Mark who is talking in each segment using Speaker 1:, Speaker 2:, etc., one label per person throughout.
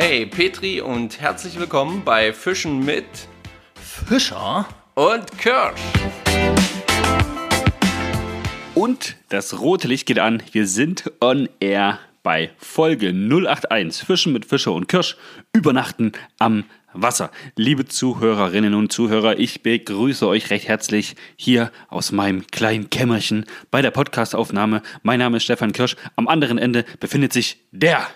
Speaker 1: Hey Petri und herzlich willkommen bei Fischen mit
Speaker 2: Fischer
Speaker 1: und Kirsch.
Speaker 3: Und das rote Licht geht an. Wir sind on air bei Folge 081 Fischen mit Fischer und Kirsch. Übernachten am Wasser. Liebe Zuhörerinnen und Zuhörer, ich begrüße euch recht herzlich hier aus meinem kleinen Kämmerchen bei der Podcastaufnahme. Mein Name ist Stefan Kirsch. Am anderen Ende befindet sich der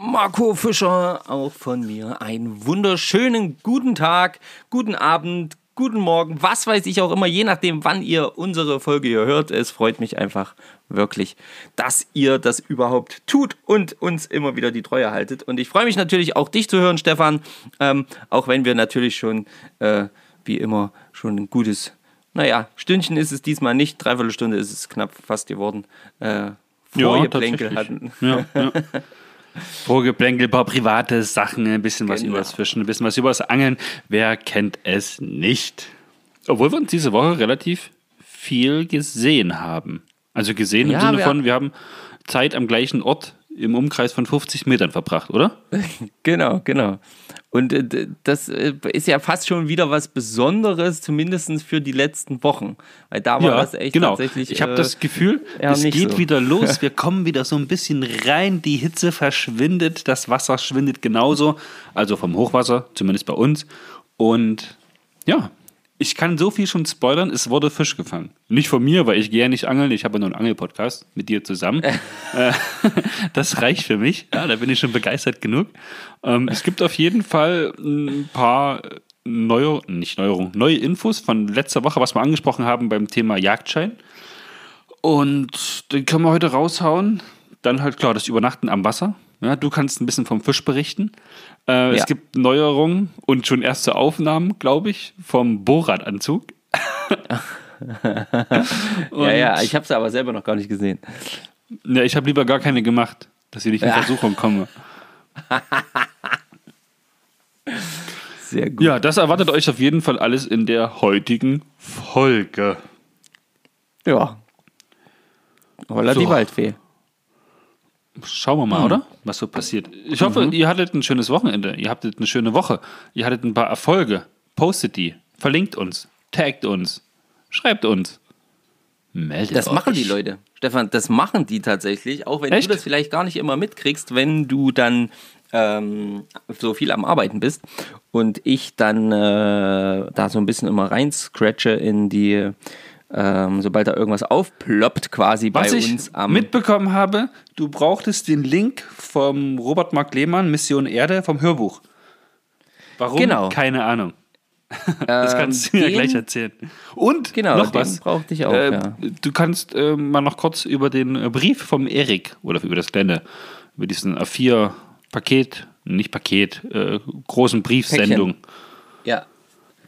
Speaker 1: Marco Fischer, auch von mir. Einen wunderschönen guten Tag, guten Abend, guten Morgen, was weiß ich auch immer, je nachdem, wann ihr unsere Folge hier hört. Es freut mich einfach wirklich, dass ihr das überhaupt tut und uns immer wieder die Treue haltet. Und ich freue mich natürlich auch dich zu hören, Stefan, ähm, auch wenn wir natürlich schon, äh, wie immer, schon ein gutes, naja, Stündchen ist es diesmal nicht, dreiviertel Stunde ist es knapp fast geworden, äh, Vorgeplänkel
Speaker 3: ja,
Speaker 1: hatten.
Speaker 3: Ja, ja. Vorgeplänkel, ein paar private Sachen, ein bisschen was
Speaker 1: Genau.
Speaker 3: übers Fischen, ein bisschen was übers Angeln. Wer kennt es nicht? Obwohl wir uns diese Woche relativ viel gesehen haben. Also gesehen
Speaker 1: Ja,
Speaker 3: im Sinne
Speaker 1: wir-
Speaker 3: von, wir haben Zeit am gleichen Ort im Umkreis von 50 Metern verbracht, oder?
Speaker 1: Genau, genau. Und äh, das äh, ist ja fast schon wieder was Besonderes, zumindest für die letzten Wochen. Weil da war das echt
Speaker 3: genau.
Speaker 1: tatsächlich.
Speaker 3: ich habe
Speaker 1: äh,
Speaker 3: das Gefühl,
Speaker 1: ja,
Speaker 3: es geht
Speaker 1: so.
Speaker 3: wieder los. Wir kommen wieder so ein bisschen rein. Die Hitze verschwindet, das Wasser schwindet genauso. Also vom Hochwasser, zumindest bei uns. Und ja, ich kann so viel schon spoilern. Es wurde Fisch gefangen. Nicht von mir, weil ich gehe ja nicht angeln. Ich habe nur einen Angelpodcast mit dir zusammen. Äh, das reicht für mich. Ja, da bin ich schon begeistert genug. Ähm, es gibt auf jeden Fall ein paar neue, nicht Neuerungen, neue Infos von letzter Woche, was wir angesprochen haben beim Thema Jagdschein. Und den können wir heute raushauen. Dann halt klar, das Übernachten am Wasser. Ja, du kannst ein bisschen vom Fisch berichten. Äh,
Speaker 1: Ja.
Speaker 3: Es gibt Neuerungen und schon erste Aufnahmen, glaube ich, vom Bohrradanzug.
Speaker 1: ja, ja, ich habe es aber selber noch gar nicht gesehen.
Speaker 3: Ja, ich habe lieber gar keine gemacht, dass ich nicht in
Speaker 1: Ja.
Speaker 3: Versuchung komme.
Speaker 1: Sehr gut.
Speaker 3: Ja, das erwartet euch auf jeden Fall alles in der heutigen Folge.
Speaker 1: Ja. Holla
Speaker 3: So.
Speaker 1: die Waldfee.
Speaker 3: Schauen wir
Speaker 1: Hm.
Speaker 3: mal, oder? Was so passiert. Ich hoffe,
Speaker 1: Mhm.
Speaker 3: ihr hattet ein schönes Wochenende. Ihr hattet eine schöne Woche. Ihr hattet ein paar Erfolge. Postet die. Verlinkt uns. Taggt uns. Schreibt uns. Meldet
Speaker 1: Das
Speaker 3: euch.
Speaker 1: machen die Leute. Stefan, das machen die tatsächlich, auch wenn
Speaker 3: Echt?
Speaker 1: du das vielleicht gar nicht immer mitkriegst, wenn du dann ähm, so viel am Arbeiten bist und ich dann äh, da so ein bisschen immer rein scratche in die, ähm, sobald da irgendwas aufploppt, quasi
Speaker 3: Was
Speaker 1: bei
Speaker 3: ich
Speaker 1: uns am.
Speaker 3: mitbekommen habe, du brauchtest den Link vom Robert Mark Lehmann, Mission Erde, vom Hörbuch. Warum?
Speaker 1: Genau.
Speaker 3: Keine Ahnung. Das kannst du mir
Speaker 1: den-
Speaker 3: gleich erzählen. Und
Speaker 1: Genau,
Speaker 3: noch was.
Speaker 1: brauchte ich auch,
Speaker 3: Äh,
Speaker 1: ja.
Speaker 3: Du kannst äh, mal noch kurz über den äh, Brief vom Erik oder über das kleine, über diesen A4-Paket, nicht Paket, äh, großen Briefsendung
Speaker 1: Ja,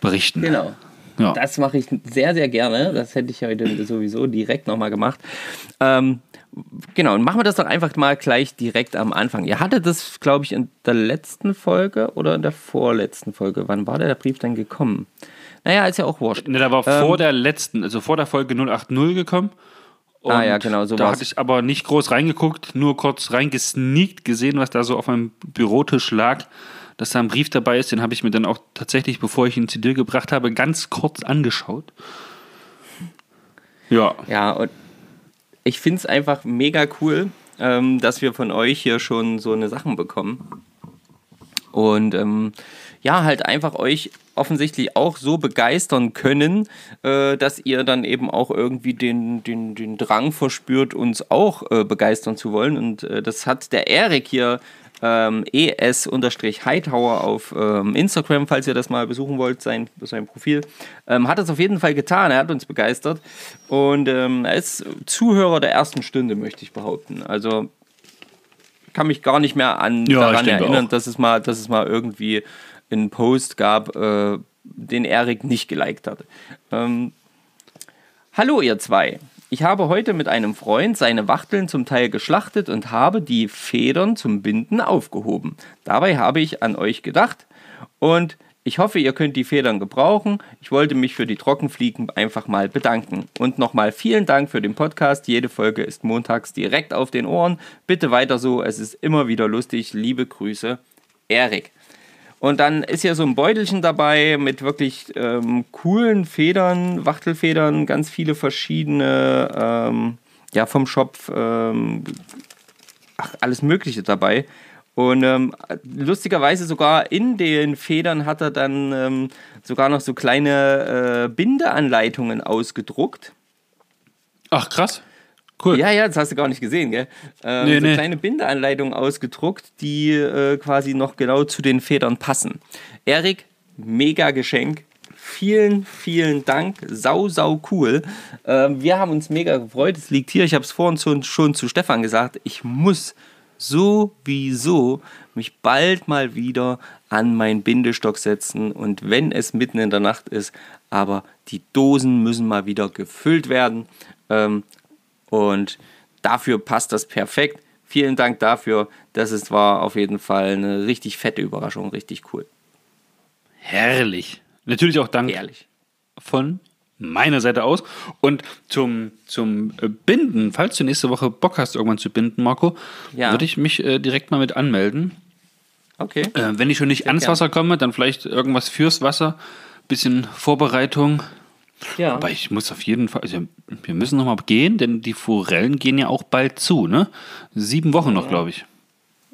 Speaker 3: berichten.
Speaker 1: genau.
Speaker 3: Ja.
Speaker 1: Das mache ich sehr, sehr gerne. Das hätte ich heute sowieso direkt nochmal gemacht. Ähm, genau, und machen wir das doch einfach mal gleich direkt am Anfang. Ihr hattet das, glaube ich, in der letzten Folge oder in der vorletzten Folge. Wann war der Brief denn gekommen? Naja, ist ja auch wurscht.
Speaker 3: Ne, da war
Speaker 1: Ähm,
Speaker 3: vor der letzten, also vor der Folge 080 gekommen. Und
Speaker 1: Ah ja, genau, so
Speaker 3: Da
Speaker 1: war's.
Speaker 3: hatte ich aber nicht groß reingeguckt, nur kurz reingesneakt gesehen, was da so auf meinem Bürotisch lag. Dass da ein Brief dabei ist, den habe ich mir dann auch tatsächlich, bevor ich ihn zu dir gebracht habe, ganz kurz angeschaut. Ja,
Speaker 1: Ja, und ich finde es einfach mega cool, ähm, dass wir von euch hier schon so eine Sachen bekommen. Und ähm, ja, halt einfach euch offensichtlich auch so begeistern können, äh, dass ihr dann eben auch irgendwie den, den, den Drang verspürt, uns auch äh, begeistern zu wollen. Und äh, das hat der Erik hier ähm, es-hightower auf ähm, Instagram, falls ihr das mal besuchen wollt, sein, sein Profil, ähm, hat das auf jeden Fall getan. Er hat uns begeistert und ähm, er ist Zuhörer der ersten Stunde, möchte ich behaupten. Also kann mich gar nicht mehr an
Speaker 3: Ja,
Speaker 1: daran erinnern,
Speaker 3: auch.
Speaker 1: dass es mal, dass es mal irgendwie einen Post gab, äh, den Erik nicht geliked hat. Ähm, Hallo ihr zwei. Ich habe heute mit einem Freund seine Wachteln zum Teil geschlachtet und habe die Federn zum Binden aufgehoben. Dabei habe ich an euch gedacht und Ich hoffe, ihr könnt die Federn gebrauchen. Ich wollte mich für die Trockenfliegen einfach mal bedanken. Und nochmal vielen Dank für den Podcast. Jede Folge ist montags direkt auf den Ohren. Bitte weiter so, es ist immer wieder lustig. Liebe Grüße, Erik. Und dann ist hier so ein Beutelchen dabei mit wirklich ähm, coolen Federn, Wachtelfedern, ganz viele verschiedene, ähm, ja, vom Shop, ähm, ach, alles Mögliche dabei. Und ähm, lustigerweise sogar in den Federn hat er dann ähm, sogar noch so kleine äh, Bindeanleitungen ausgedruckt.
Speaker 3: Ach, krass. Cool.
Speaker 1: Ja, ja, das hast du gar nicht gesehen, gell? Ähm,
Speaker 3: Nee,
Speaker 1: so
Speaker 3: nee.
Speaker 1: kleine Bindeanleitungen ausgedruckt, die äh, quasi noch genau zu den Federn passen. Erik, mega Geschenk. Vielen, vielen Dank. Sau, sau cool. Ähm, wir haben uns mega gefreut. Es liegt hier. Ich habe es vorhin schon, schon zu Stefan gesagt. Ich muss sowieso mich bald mal wieder an meinen Bindestock setzen und wenn es mitten in der Nacht ist, aber die Dosen müssen mal wieder gefüllt werden ähm, und dafür passt das perfekt. Vielen Dank dafür. Das ist, war auf jeden Fall eine richtig fette Überraschung, richtig cool.
Speaker 3: Herrlich. Natürlich auch Dank
Speaker 1: Ehrlich.
Speaker 3: von meiner Seite aus. Und zum, zum äh, Binden, falls du nächste Woche Bock hast, irgendwann zu binden, Marco,
Speaker 1: Ja.
Speaker 3: würde ich mich äh, direkt mal mit anmelden.
Speaker 1: Okay.
Speaker 3: Äh, wenn ich schon nicht ans
Speaker 1: gern.
Speaker 3: Wasser komme, dann vielleicht irgendwas fürs Wasser. Bisschen Vorbereitung.
Speaker 1: Ja.
Speaker 3: Aber ich muss auf jeden Fall, also wir müssen noch mal gehen, denn die Forellen gehen ja auch bald zu, ne? Sieben Wochen noch, glaube ich.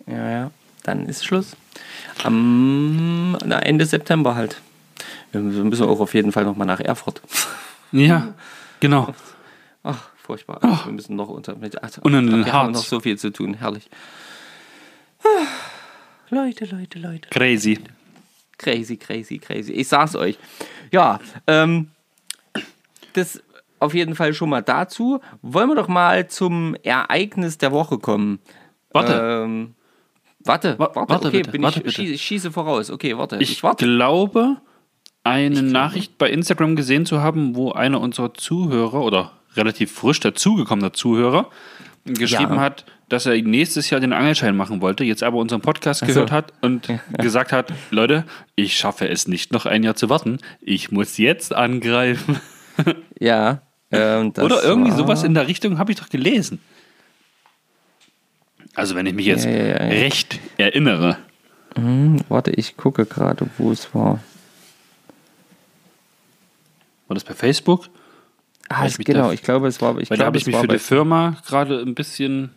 Speaker 1: Ja, ja. Dann ist Schluss. Am na, Ende September halt. Wir müssen auch auf jeden Fall nochmal nach Erfurt.
Speaker 3: Ja, genau.
Speaker 1: Ach, furchtbar. Wir müssen noch unter. Mit, ach,
Speaker 3: Und den
Speaker 1: wir haben noch so viel zu tun. Herrlich. Leute, Leute, Leute.
Speaker 3: Crazy.
Speaker 1: Crazy, crazy, crazy. Ich sag's euch. Ja, ähm, das auf jeden Fall schon mal dazu. Wollen wir doch mal zum Ereignis der Woche kommen.
Speaker 3: Warte.
Speaker 1: Ähm, warte,
Speaker 3: Wa-
Speaker 1: warte,
Speaker 3: warte
Speaker 1: okay,
Speaker 3: bitte, warte
Speaker 1: ich,
Speaker 3: bitte.
Speaker 1: schieße, voraus. Okay, warte.
Speaker 3: Ich,
Speaker 1: Ich, warte.
Speaker 3: glaube, eine Nachricht bei Instagram gesehen zu haben, wo einer unserer Zuhörer oder relativ frisch dazugekommener Zuhörer geschrieben
Speaker 1: Ja.
Speaker 3: hat, dass er nächstes Jahr den Angelschein machen wollte, jetzt aber unseren Podcast
Speaker 1: so.
Speaker 3: gehört hat und gesagt hat, Leute, ich schaffe es nicht noch ein Jahr zu warten, ich muss jetzt angreifen.
Speaker 1: Ja. Ähm,
Speaker 3: Oder irgendwie
Speaker 1: war-
Speaker 3: sowas in der Richtung habe ich doch gelesen. Also wenn ich mich jetzt
Speaker 1: Ja, ja, ja, ja.
Speaker 3: recht erinnere.
Speaker 1: Hm, warte, ich gucke gerade, wo es war.
Speaker 3: War das bei Facebook?
Speaker 1: Ah, es,
Speaker 3: ich
Speaker 1: genau,
Speaker 3: da-
Speaker 1: ich glaube, es war. Ich
Speaker 3: Weil da
Speaker 1: glaube,
Speaker 3: habe ich
Speaker 1: es
Speaker 3: mich für
Speaker 1: bei,
Speaker 3: die Firma gerade ein bisschen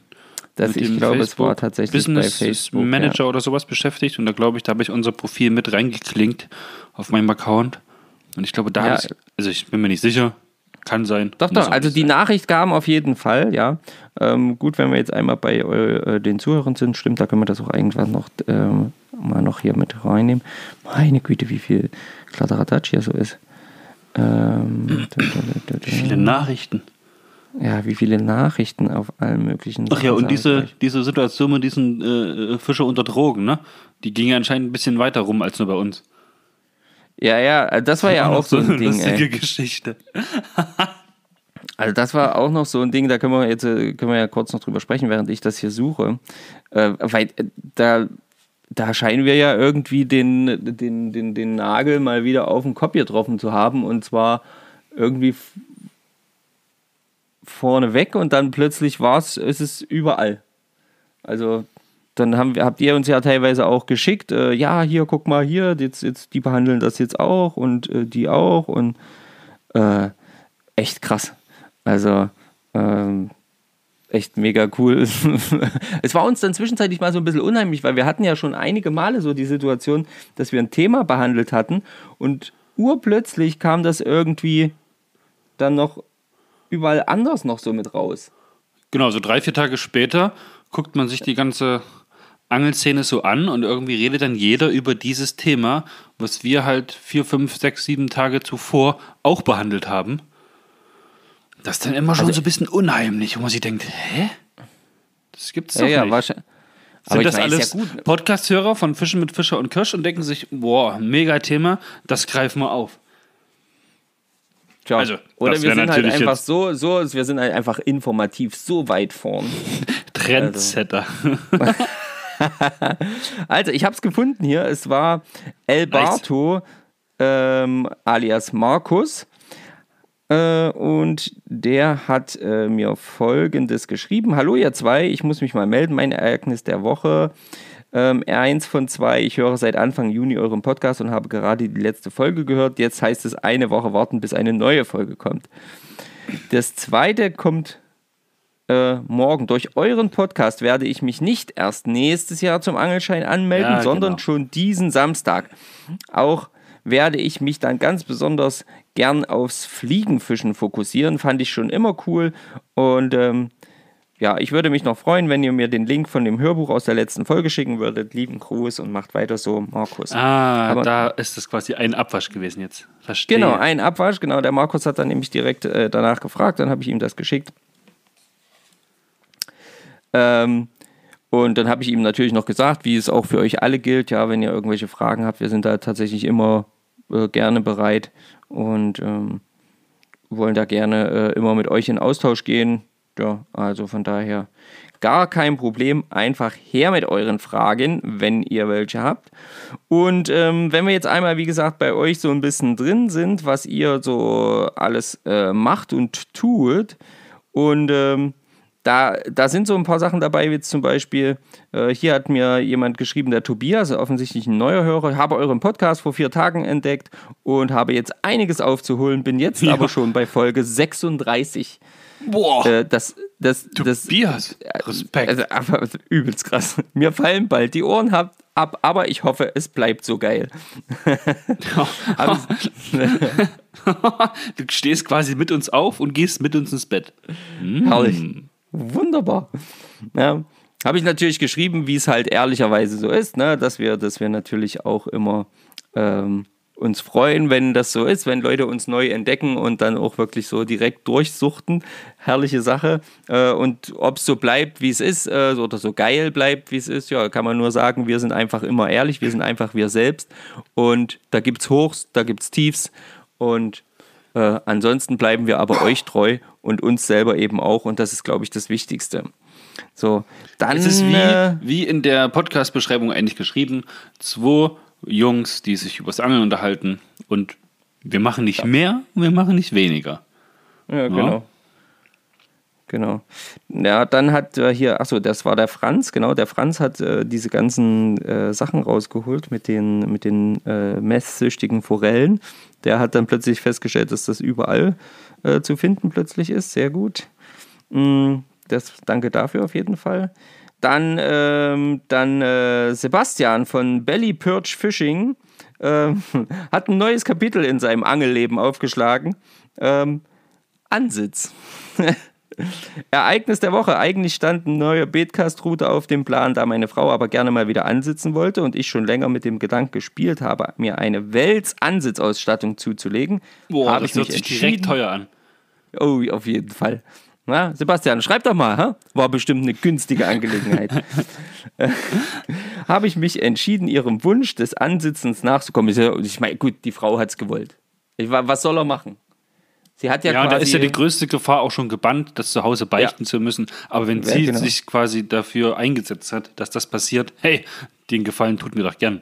Speaker 1: das, ich glaube, es
Speaker 3: Facebook
Speaker 1: war tatsächlich
Speaker 3: Business
Speaker 1: bei Facebook.
Speaker 3: Manager oder sowas beschäftigt und da glaube ich, da habe ich unser Profil mit reingeklinkt auf meinem Account und ich glaube, da
Speaker 1: Ja.
Speaker 3: ich, also ich bin mir nicht sicher, kann sein.
Speaker 1: Doch, doch, also die
Speaker 3: sein.
Speaker 1: Nachricht kam auf jeden Fall, ja. Ähm, gut, wenn wir jetzt einmal bei äh, den Zuhörern sind, stimmt, da können wir das auch irgendwann noch ähm, mal noch hier mit reinnehmen. Meine Güte, wie viel Kladderadatsch hier so ist. Ähm, da,
Speaker 3: viele Nachrichten.
Speaker 1: ja, wie viele Nachrichten auf allen möglichen
Speaker 3: Ach ja, und diese, diese Situation mit diesen äh, Fischer unter Drogen, ne? Die ging ja anscheinend ein bisschen weiter rum als nur bei uns.
Speaker 1: Ja, ja, das war ja auch so ein Ding,
Speaker 3: lustige
Speaker 1: ey.
Speaker 3: Geschichte.
Speaker 1: Also das war auch noch so ein Ding, da können wir jetzt äh, können wir ja kurz noch drüber sprechen, während ich das hier suche. Äh, weil äh, da, da scheinen wir ja irgendwie den, den, den, den Nagel mal wieder auf den Kopf getroffen zu haben und zwar irgendwie vorne weg und dann plötzlich war es, ist es überall. Also dann haben, habt ihr uns ja teilweise auch geschickt, äh, ja, hier, guck mal hier, jetzt, jetzt, die behandeln das jetzt auch und äh, die auch und äh, echt krass. Also ähm, echt mega cool. es war uns dann zwischenzeitlich mal so ein bisschen unheimlich, weil wir hatten ja schon einige Male so die Situation, dass wir ein Thema behandelt hatten und urplötzlich kam das irgendwie dann noch überall anders noch so mit raus.
Speaker 3: Genau, so drei, vier Tage später guckt man sich die ganze Angelszene so an und irgendwie redet dann jeder über dieses Thema, was wir halt vier, fünf, sechs, sieben Tage zuvor auch behandelt haben. Das ist dann immer schon
Speaker 1: Also-
Speaker 3: so ein bisschen unheimlich, wo man sich denkt, hä? Das gibt's doch
Speaker 1: Ja, ja,
Speaker 3: nicht.
Speaker 1: wahrscheinlich.
Speaker 3: Sind
Speaker 1: ich
Speaker 3: das
Speaker 1: meine,
Speaker 3: alles
Speaker 1: ja gut.
Speaker 3: Podcast-Hörer von Fischen mit Fischer und Kirsch und denken sich, boah, mega Thema, das greifen wir auf.
Speaker 1: Tja,
Speaker 3: Also,
Speaker 1: oder wir sind halt einfach so, so, wir sind halt einfach informativ so weit vorn.
Speaker 3: Trendsetter.
Speaker 1: also, ich habe es gefunden hier. Es war El Barto ähm, alias Markus. Äh, und der hat äh, mir folgendes geschrieben: Hallo, ihr zwei, ich muss mich mal melden. Mein Ereignis der Woche. Ähm, eins von zwei, ich höre seit Anfang Juni euren Podcast und habe gerade die letzte Folge gehört. Jetzt heißt es eine Woche warten, bis eine neue Folge kommt. Das zweite kommt äh, morgen. Durch euren Podcast werde ich mich nicht erst nächstes Jahr zum Angelschein anmelden,
Speaker 3: Ja,
Speaker 1: sondern
Speaker 3: genau.
Speaker 1: schon diesen Samstag. Auch werde ich mich dann ganz besonders gern aufs Fliegenfischen fokussieren. Fand ich schon immer cool. Und ähm, ja, ich würde mich noch freuen, wenn ihr mir den Link von dem Hörbuch aus der letzten Folge schicken würdet. Lieben Gruß und macht weiter so, Markus.
Speaker 3: Ah,
Speaker 1: Aber-
Speaker 3: da ist das quasi ein Abwasch gewesen jetzt. Verstehe.
Speaker 1: Genau, ein Abwasch, genau. Der Markus hat dann nämlich direkt äh, danach gefragt, dann habe ich ihm das geschickt. Ähm, und dann habe ich ihm natürlich noch gesagt, wie es auch für euch alle gilt, ja, wenn ihr irgendwelche Fragen habt, wir sind da tatsächlich immer äh, gerne bereit und ähm, wollen da gerne äh, immer mit euch in Austausch gehen. Ja, also von daher gar kein Problem. Einfach her mit euren Fragen, wenn ihr welche habt. Und ähm, wenn wir jetzt einmal, wie gesagt, bei euch so ein bisschen drin sind, was ihr so alles äh, macht und tut. Und ähm, da, da sind so ein paar Sachen dabei, wie jetzt zum Beispiel, äh, hier hat mir jemand geschrieben, der Tobias, offensichtlich ein neuer Hörer, habe euren Podcast vor vier Tagen entdeckt und habe jetzt einiges aufzuholen, bin jetzt
Speaker 3: Ja.
Speaker 1: aber schon bei Folge 36.
Speaker 3: Boah,
Speaker 1: Äh, das, das, das,
Speaker 3: Tobias, Respekt.
Speaker 1: also, übelst krass. Mir fallen bald die Ohren ab, ab aber ich hoffe, es bleibt so geil. Hab
Speaker 3: du stehst quasi mit uns auf und gehst mit uns ins Bett.
Speaker 1: Herrlich. Wunderbar. Ja. Habe ich natürlich geschrieben, wie es halt ehrlicherweise so ist, ne? dass, wir, dass wir natürlich auch immer ähm, uns freuen, wenn das so ist, wenn Leute uns neu entdecken und dann auch wirklich so direkt durchsuchten. Herrliche Sache. Äh, und ob es so bleibt, wie es ist, äh, oder so geil bleibt, wie es ist, ja, kann man nur sagen, wir sind einfach immer ehrlich, wir sind einfach wir selbst. Und da gibt es Hochs, da gibt es Tiefs. Und äh, ansonsten bleiben wir aber euch treu und uns selber eben auch. Und das ist, glaube ich, das Wichtigste. So, dann.
Speaker 3: Es ist
Speaker 1: äh,
Speaker 3: wie, wie in der Podcast-Beschreibung eigentlich geschrieben: zwei Jungs, die sich übers Angeln unterhalten. Und wir machen nicht mehr und wir machen nicht weniger.
Speaker 1: Ja, genau. Genau. Ja, dann hat äh, hier, achso, das war der Franz, genau, der Franz hat äh, diese ganzen äh, Sachen rausgeholt mit den, mit den äh, messsüchtigen Forellen. Der hat dann plötzlich festgestellt, dass das überall äh, zu finden plötzlich ist. Sehr gut. Mm, das, danke dafür auf jeden Fall. Dann, ähm, dann äh, Sebastian von Belly Perch Fishing ähm, hat ein neues Kapitel in seinem Angelleben aufgeschlagen. Ähm, Ansitz. Ereignis der Woche. Eigentlich stand eine neue Beetcast-Route auf dem Plan, da meine Frau aber gerne mal wieder ansitzen wollte und ich schon länger mit dem Gedanken gespielt habe, mir eine Wels-Ansitzausstattung zuzulegen.
Speaker 3: Boah,
Speaker 1: habe
Speaker 3: das
Speaker 1: ich
Speaker 3: hört
Speaker 1: mich
Speaker 3: sich direkt teuer an.
Speaker 1: Oh, auf jeden Fall. Na, Sebastian, schreib doch mal, hä? war bestimmt eine günstige Angelegenheit. Äh, Habe ich mich entschieden, ihrem Wunsch des Ansitzens nachzukommen. Ich meine, gut, die Frau hat es gewollt. Ich, wa- was soll er machen? Sie hat ja,
Speaker 3: Ja,
Speaker 1: quasi.
Speaker 3: da ist ja die größte Gefahr auch schon gebannt, das zu Hause beichten zu müssen. Aber wenn
Speaker 1: Ja,
Speaker 3: sie
Speaker 1: genau.
Speaker 3: sich quasi dafür eingesetzt hat, dass das passiert, hey, den Gefallen tut mir doch gern.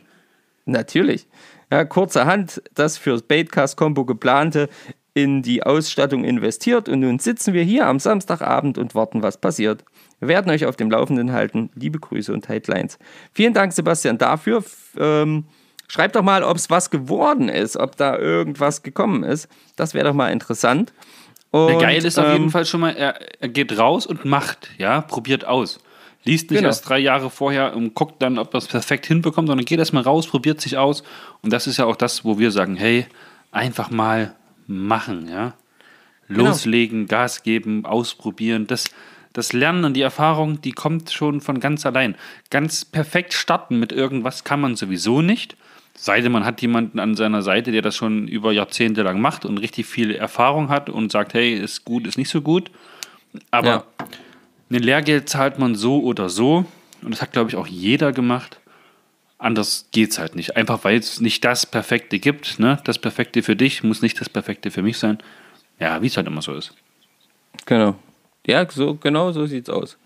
Speaker 1: Natürlich. Ja, kurzerhand das fürs Baitcast-Kombo geplante in die Ausstattung investiert und nun sitzen wir hier am Samstagabend und warten, was passiert. Wir werden euch auf dem Laufenden halten. Liebe Grüße und Headlines. Vielen Dank, Sebastian, dafür. F- Ähm, schreibt doch mal, ob es was geworden ist, ob da irgendwas gekommen ist. Das wäre doch mal interessant. Und,
Speaker 3: Der Geil ist auf
Speaker 1: ähm,
Speaker 3: jeden Fall schon mal, er, er geht raus und macht, ja, probiert aus. Liest nicht
Speaker 1: Genau.
Speaker 3: erst drei Jahre vorher und guckt dann, ob er es perfekt hinbekommt, sondern geht erstmal raus, probiert sich aus. Und das ist ja auch das, wo wir sagen, hey, einfach mal machen, ja.
Speaker 1: Genau.
Speaker 3: Loslegen, Gas geben, ausprobieren. Das, das Lernen und die Erfahrung, die kommt schon von ganz allein. Ganz perfekt starten mit irgendwas kann man sowieso nicht. Sei denn, man hat jemanden an seiner Seite, der das schon über Jahrzehnte lang macht und richtig viel Erfahrung hat und sagt, hey, ist gut, ist nicht so gut. Aber
Speaker 1: Ja.
Speaker 3: ein Lehrgeld zahlt man so oder so. Und das hat, glaube ich, auch jeder gemacht. Anders geht es halt nicht. Einfach weil es nicht das Perfekte gibt. Ne? Das Perfekte für dich muss nicht das Perfekte für mich sein. Ja, wie es halt immer so ist.
Speaker 1: Genau. Ja, so, genau so sieht's aus.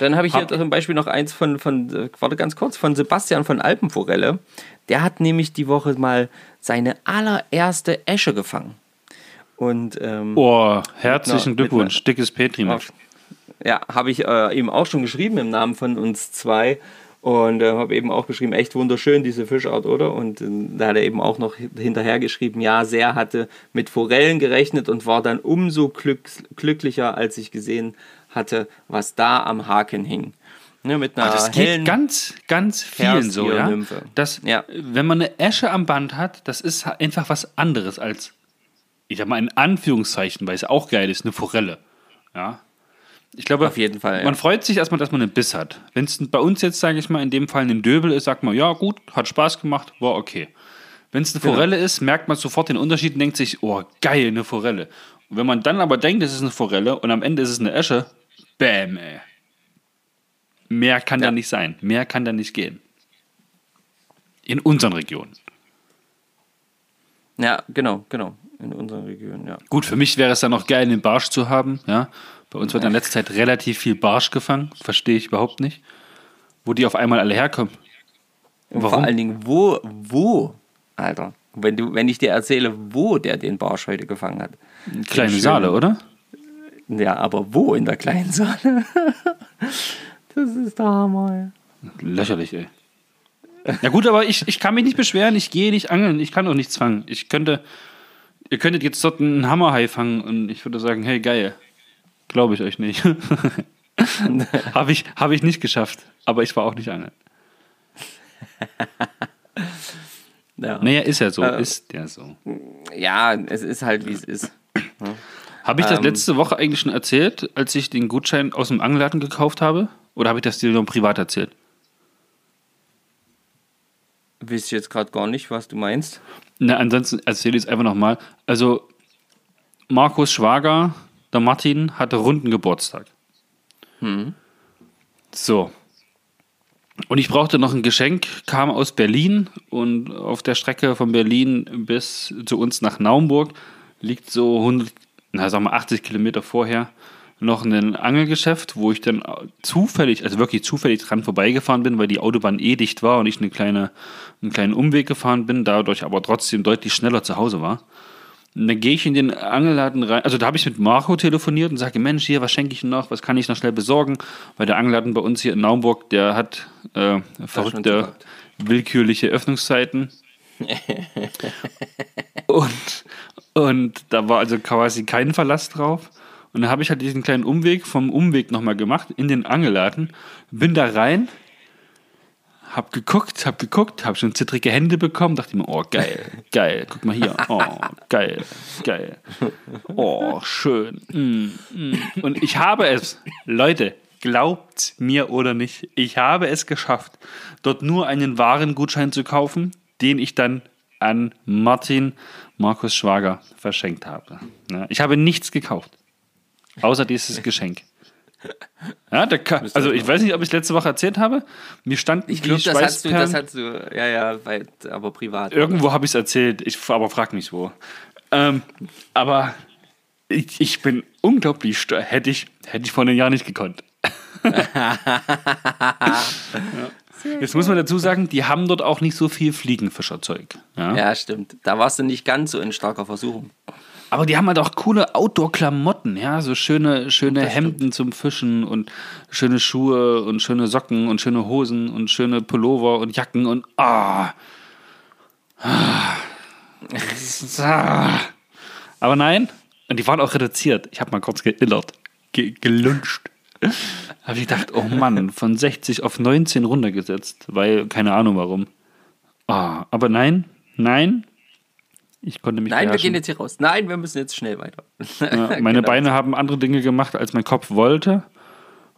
Speaker 1: Dann habe ich hier
Speaker 3: Hab-
Speaker 1: zum Beispiel noch eins von, von, äh, warte ganz kurz, von Sebastian von Alpenforelle. Der hat nämlich die Woche mal seine allererste Esche gefangen. Und ähm,
Speaker 3: Oh, herzlichen
Speaker 1: mit
Speaker 3: Glückwunsch.
Speaker 1: einer-
Speaker 3: Dickes Petri.
Speaker 1: Auf- Ja, habe ich äh, eben auch schon geschrieben im Namen von uns zwei. Und äh, habe eben auch geschrieben, echt wunderschön, diese Fischart, oder? Und äh, da hat er eben auch noch hinterher geschrieben, ja, sehr hatte mit Forellen gerechnet und war dann umso glück, glücklicher, als ich gesehen hatte, was da am Haken hing. Ne, mit einer
Speaker 3: Ah, das geht
Speaker 1: hellen
Speaker 3: ganz, ganz vielen so, ja.
Speaker 1: Nymphe.
Speaker 3: Das,
Speaker 1: Ja.
Speaker 3: Wenn man eine Esche am Band hat, das ist einfach was anderes als, ich sag mal in Anführungszeichen, weil es auch geil ist, eine Forelle. Ja. Ich glaube,
Speaker 1: Auf jeden Fall, ja.
Speaker 3: man freut sich erstmal, dass man einen Biss hat. Wenn es bei uns jetzt, sage ich mal, in dem Fall ein Döbel ist, sagt man, ja gut, hat Spaß gemacht, war okay. Wenn es eine
Speaker 1: Genau.
Speaker 3: Forelle ist, merkt man sofort den Unterschied und denkt sich, oh, geil, eine Forelle. Und wenn man dann aber denkt, es ist eine Forelle und am Ende ist es eine Esche, bäm, ey. Mehr kann da nicht sein. Mehr kann da nicht gehen. In unseren Regionen.
Speaker 1: Ja, genau, genau. In unserer Region, ja.
Speaker 3: Gut, für mich wäre es dann noch geil, einen Barsch zu haben. Ja? Bei uns wird in letzter Zeit relativ viel Barsch gefangen. Verstehe ich überhaupt nicht. Wo die auf einmal alle herkommen.
Speaker 1: Und
Speaker 3: Warum?
Speaker 1: vor allen Dingen, wo, wo, Alter, wenn, du, wenn ich dir erzähle, wo der den Barsch heute gefangen hat.
Speaker 3: Kleine. Saale, oder?
Speaker 1: Ja, aber wo in der kleinen Saale? das ist der Hammer.
Speaker 3: Lächerlich, ey. Ja gut, aber ich, ich kann mich nicht beschweren, ich gehe nicht angeln, ich kann auch nichts fangen. Ich könnte, ihr könntet jetzt dort einen Hammerhai fangen und ich würde sagen, hey, geil. Glaube ich euch nicht. Habe ich, hab ich nicht geschafft, aber ich war auch nicht angeln.
Speaker 1: Ja.
Speaker 3: Naja, ist ja so,
Speaker 1: Äh,
Speaker 3: ist ja so.
Speaker 1: ja, es ist halt, wie es ist.
Speaker 3: Habe ich das
Speaker 1: Ähm,
Speaker 3: letzte Woche eigentlich schon erzählt, als ich den Gutschein aus dem Angelladen gekauft habe? Oder habe ich das dir nur privat erzählt?
Speaker 1: Wisst jetzt gerade gar nicht, was du meinst.
Speaker 3: Na, ansonsten erzähle ich es einfach nochmal. Also, Markus Schwager, der Martin, hatte runden Geburtstag. So. Und ich brauchte noch ein Geschenk, kam aus Berlin und auf der Strecke von Berlin bis zu uns nach Naumburg liegt so 100, na, sagen wir 80 Kilometer vorher noch ein Angelgeschäft, wo ich dann zufällig, also wirklich zufällig dran vorbeigefahren bin, weil die Autobahn eh dicht war und ich eine kleine, einen kleinen Umweg gefahren bin, dadurch aber trotzdem deutlich schneller zu Hause war. Und dann gehe ich in den Angelladen rein. Also da habe ich mit Marco telefoniert und sage, Mensch, hier, was schenke ich noch? Was kann ich noch schnell besorgen? Weil der Angelladen bei uns hier in Naumburg, der hat äh, verrückte, willkürliche Öffnungszeiten. Und, und da war also quasi kein Verlass drauf. Und dann habe ich halt diesen kleinen Umweg vom Umweg nochmal gemacht in den Angelladen, bin da rein, hab geguckt, hab geguckt, hab schon zittrige Hände bekommen, dachte mir, oh geil, geil, guck mal hier, oh geil, geil, oh schön. Mm, mm. Und ich habe es, Leute, glaubt mir oder nicht, ich habe es geschafft, dort nur einen Warengutschein zu kaufen, den ich dann an Martin, Markus Schwager, verschenkt habe. Ja, ich habe nichts gekauft, außer dieses Geschenk. Ja, der Ka also ich weiß nicht, ob ich es letzte Woche erzählt habe. Mir standen
Speaker 1: Ich glaube, das hast du, das hast du, ja, ja, weil, aber privat.
Speaker 3: Irgendwo habe ich es erzählt, ich, aber frag mich wo. Ähm, aber ich, ich bin unglaublich stolz. Hätte ich, hätte ich vor einem Jahr nicht gekonnt. ja. Jetzt muss man dazu sagen, die haben dort auch nicht so viel Fliegenfischerzeug. Ja?
Speaker 1: Ja, stimmt. Da warst du nicht ganz so in starker Versuchung.
Speaker 3: Aber die haben halt auch coole Outdoor-Klamotten, ja, so schöne, schöne Hemden zum Fischen und schöne Schuhe und schöne Socken und schöne Hosen und schöne Pullover und Jacken und ah. Ah. Ah. Aber nein, und die waren auch reduziert. Ich habe mal kurz geillert, ge gelunscht. Habe ich gedacht, oh Mann, von 60 auf 19 runtergesetzt, weil keine Ahnung warum. Ah, aber nein, nein, ich konnte mich
Speaker 1: Nein, wir gehen jetzt hier raus. Nein, wir müssen jetzt schnell weiter.
Speaker 3: Ja, meine
Speaker 1: Genau.
Speaker 3: Beine haben andere Dinge gemacht, als mein Kopf wollte,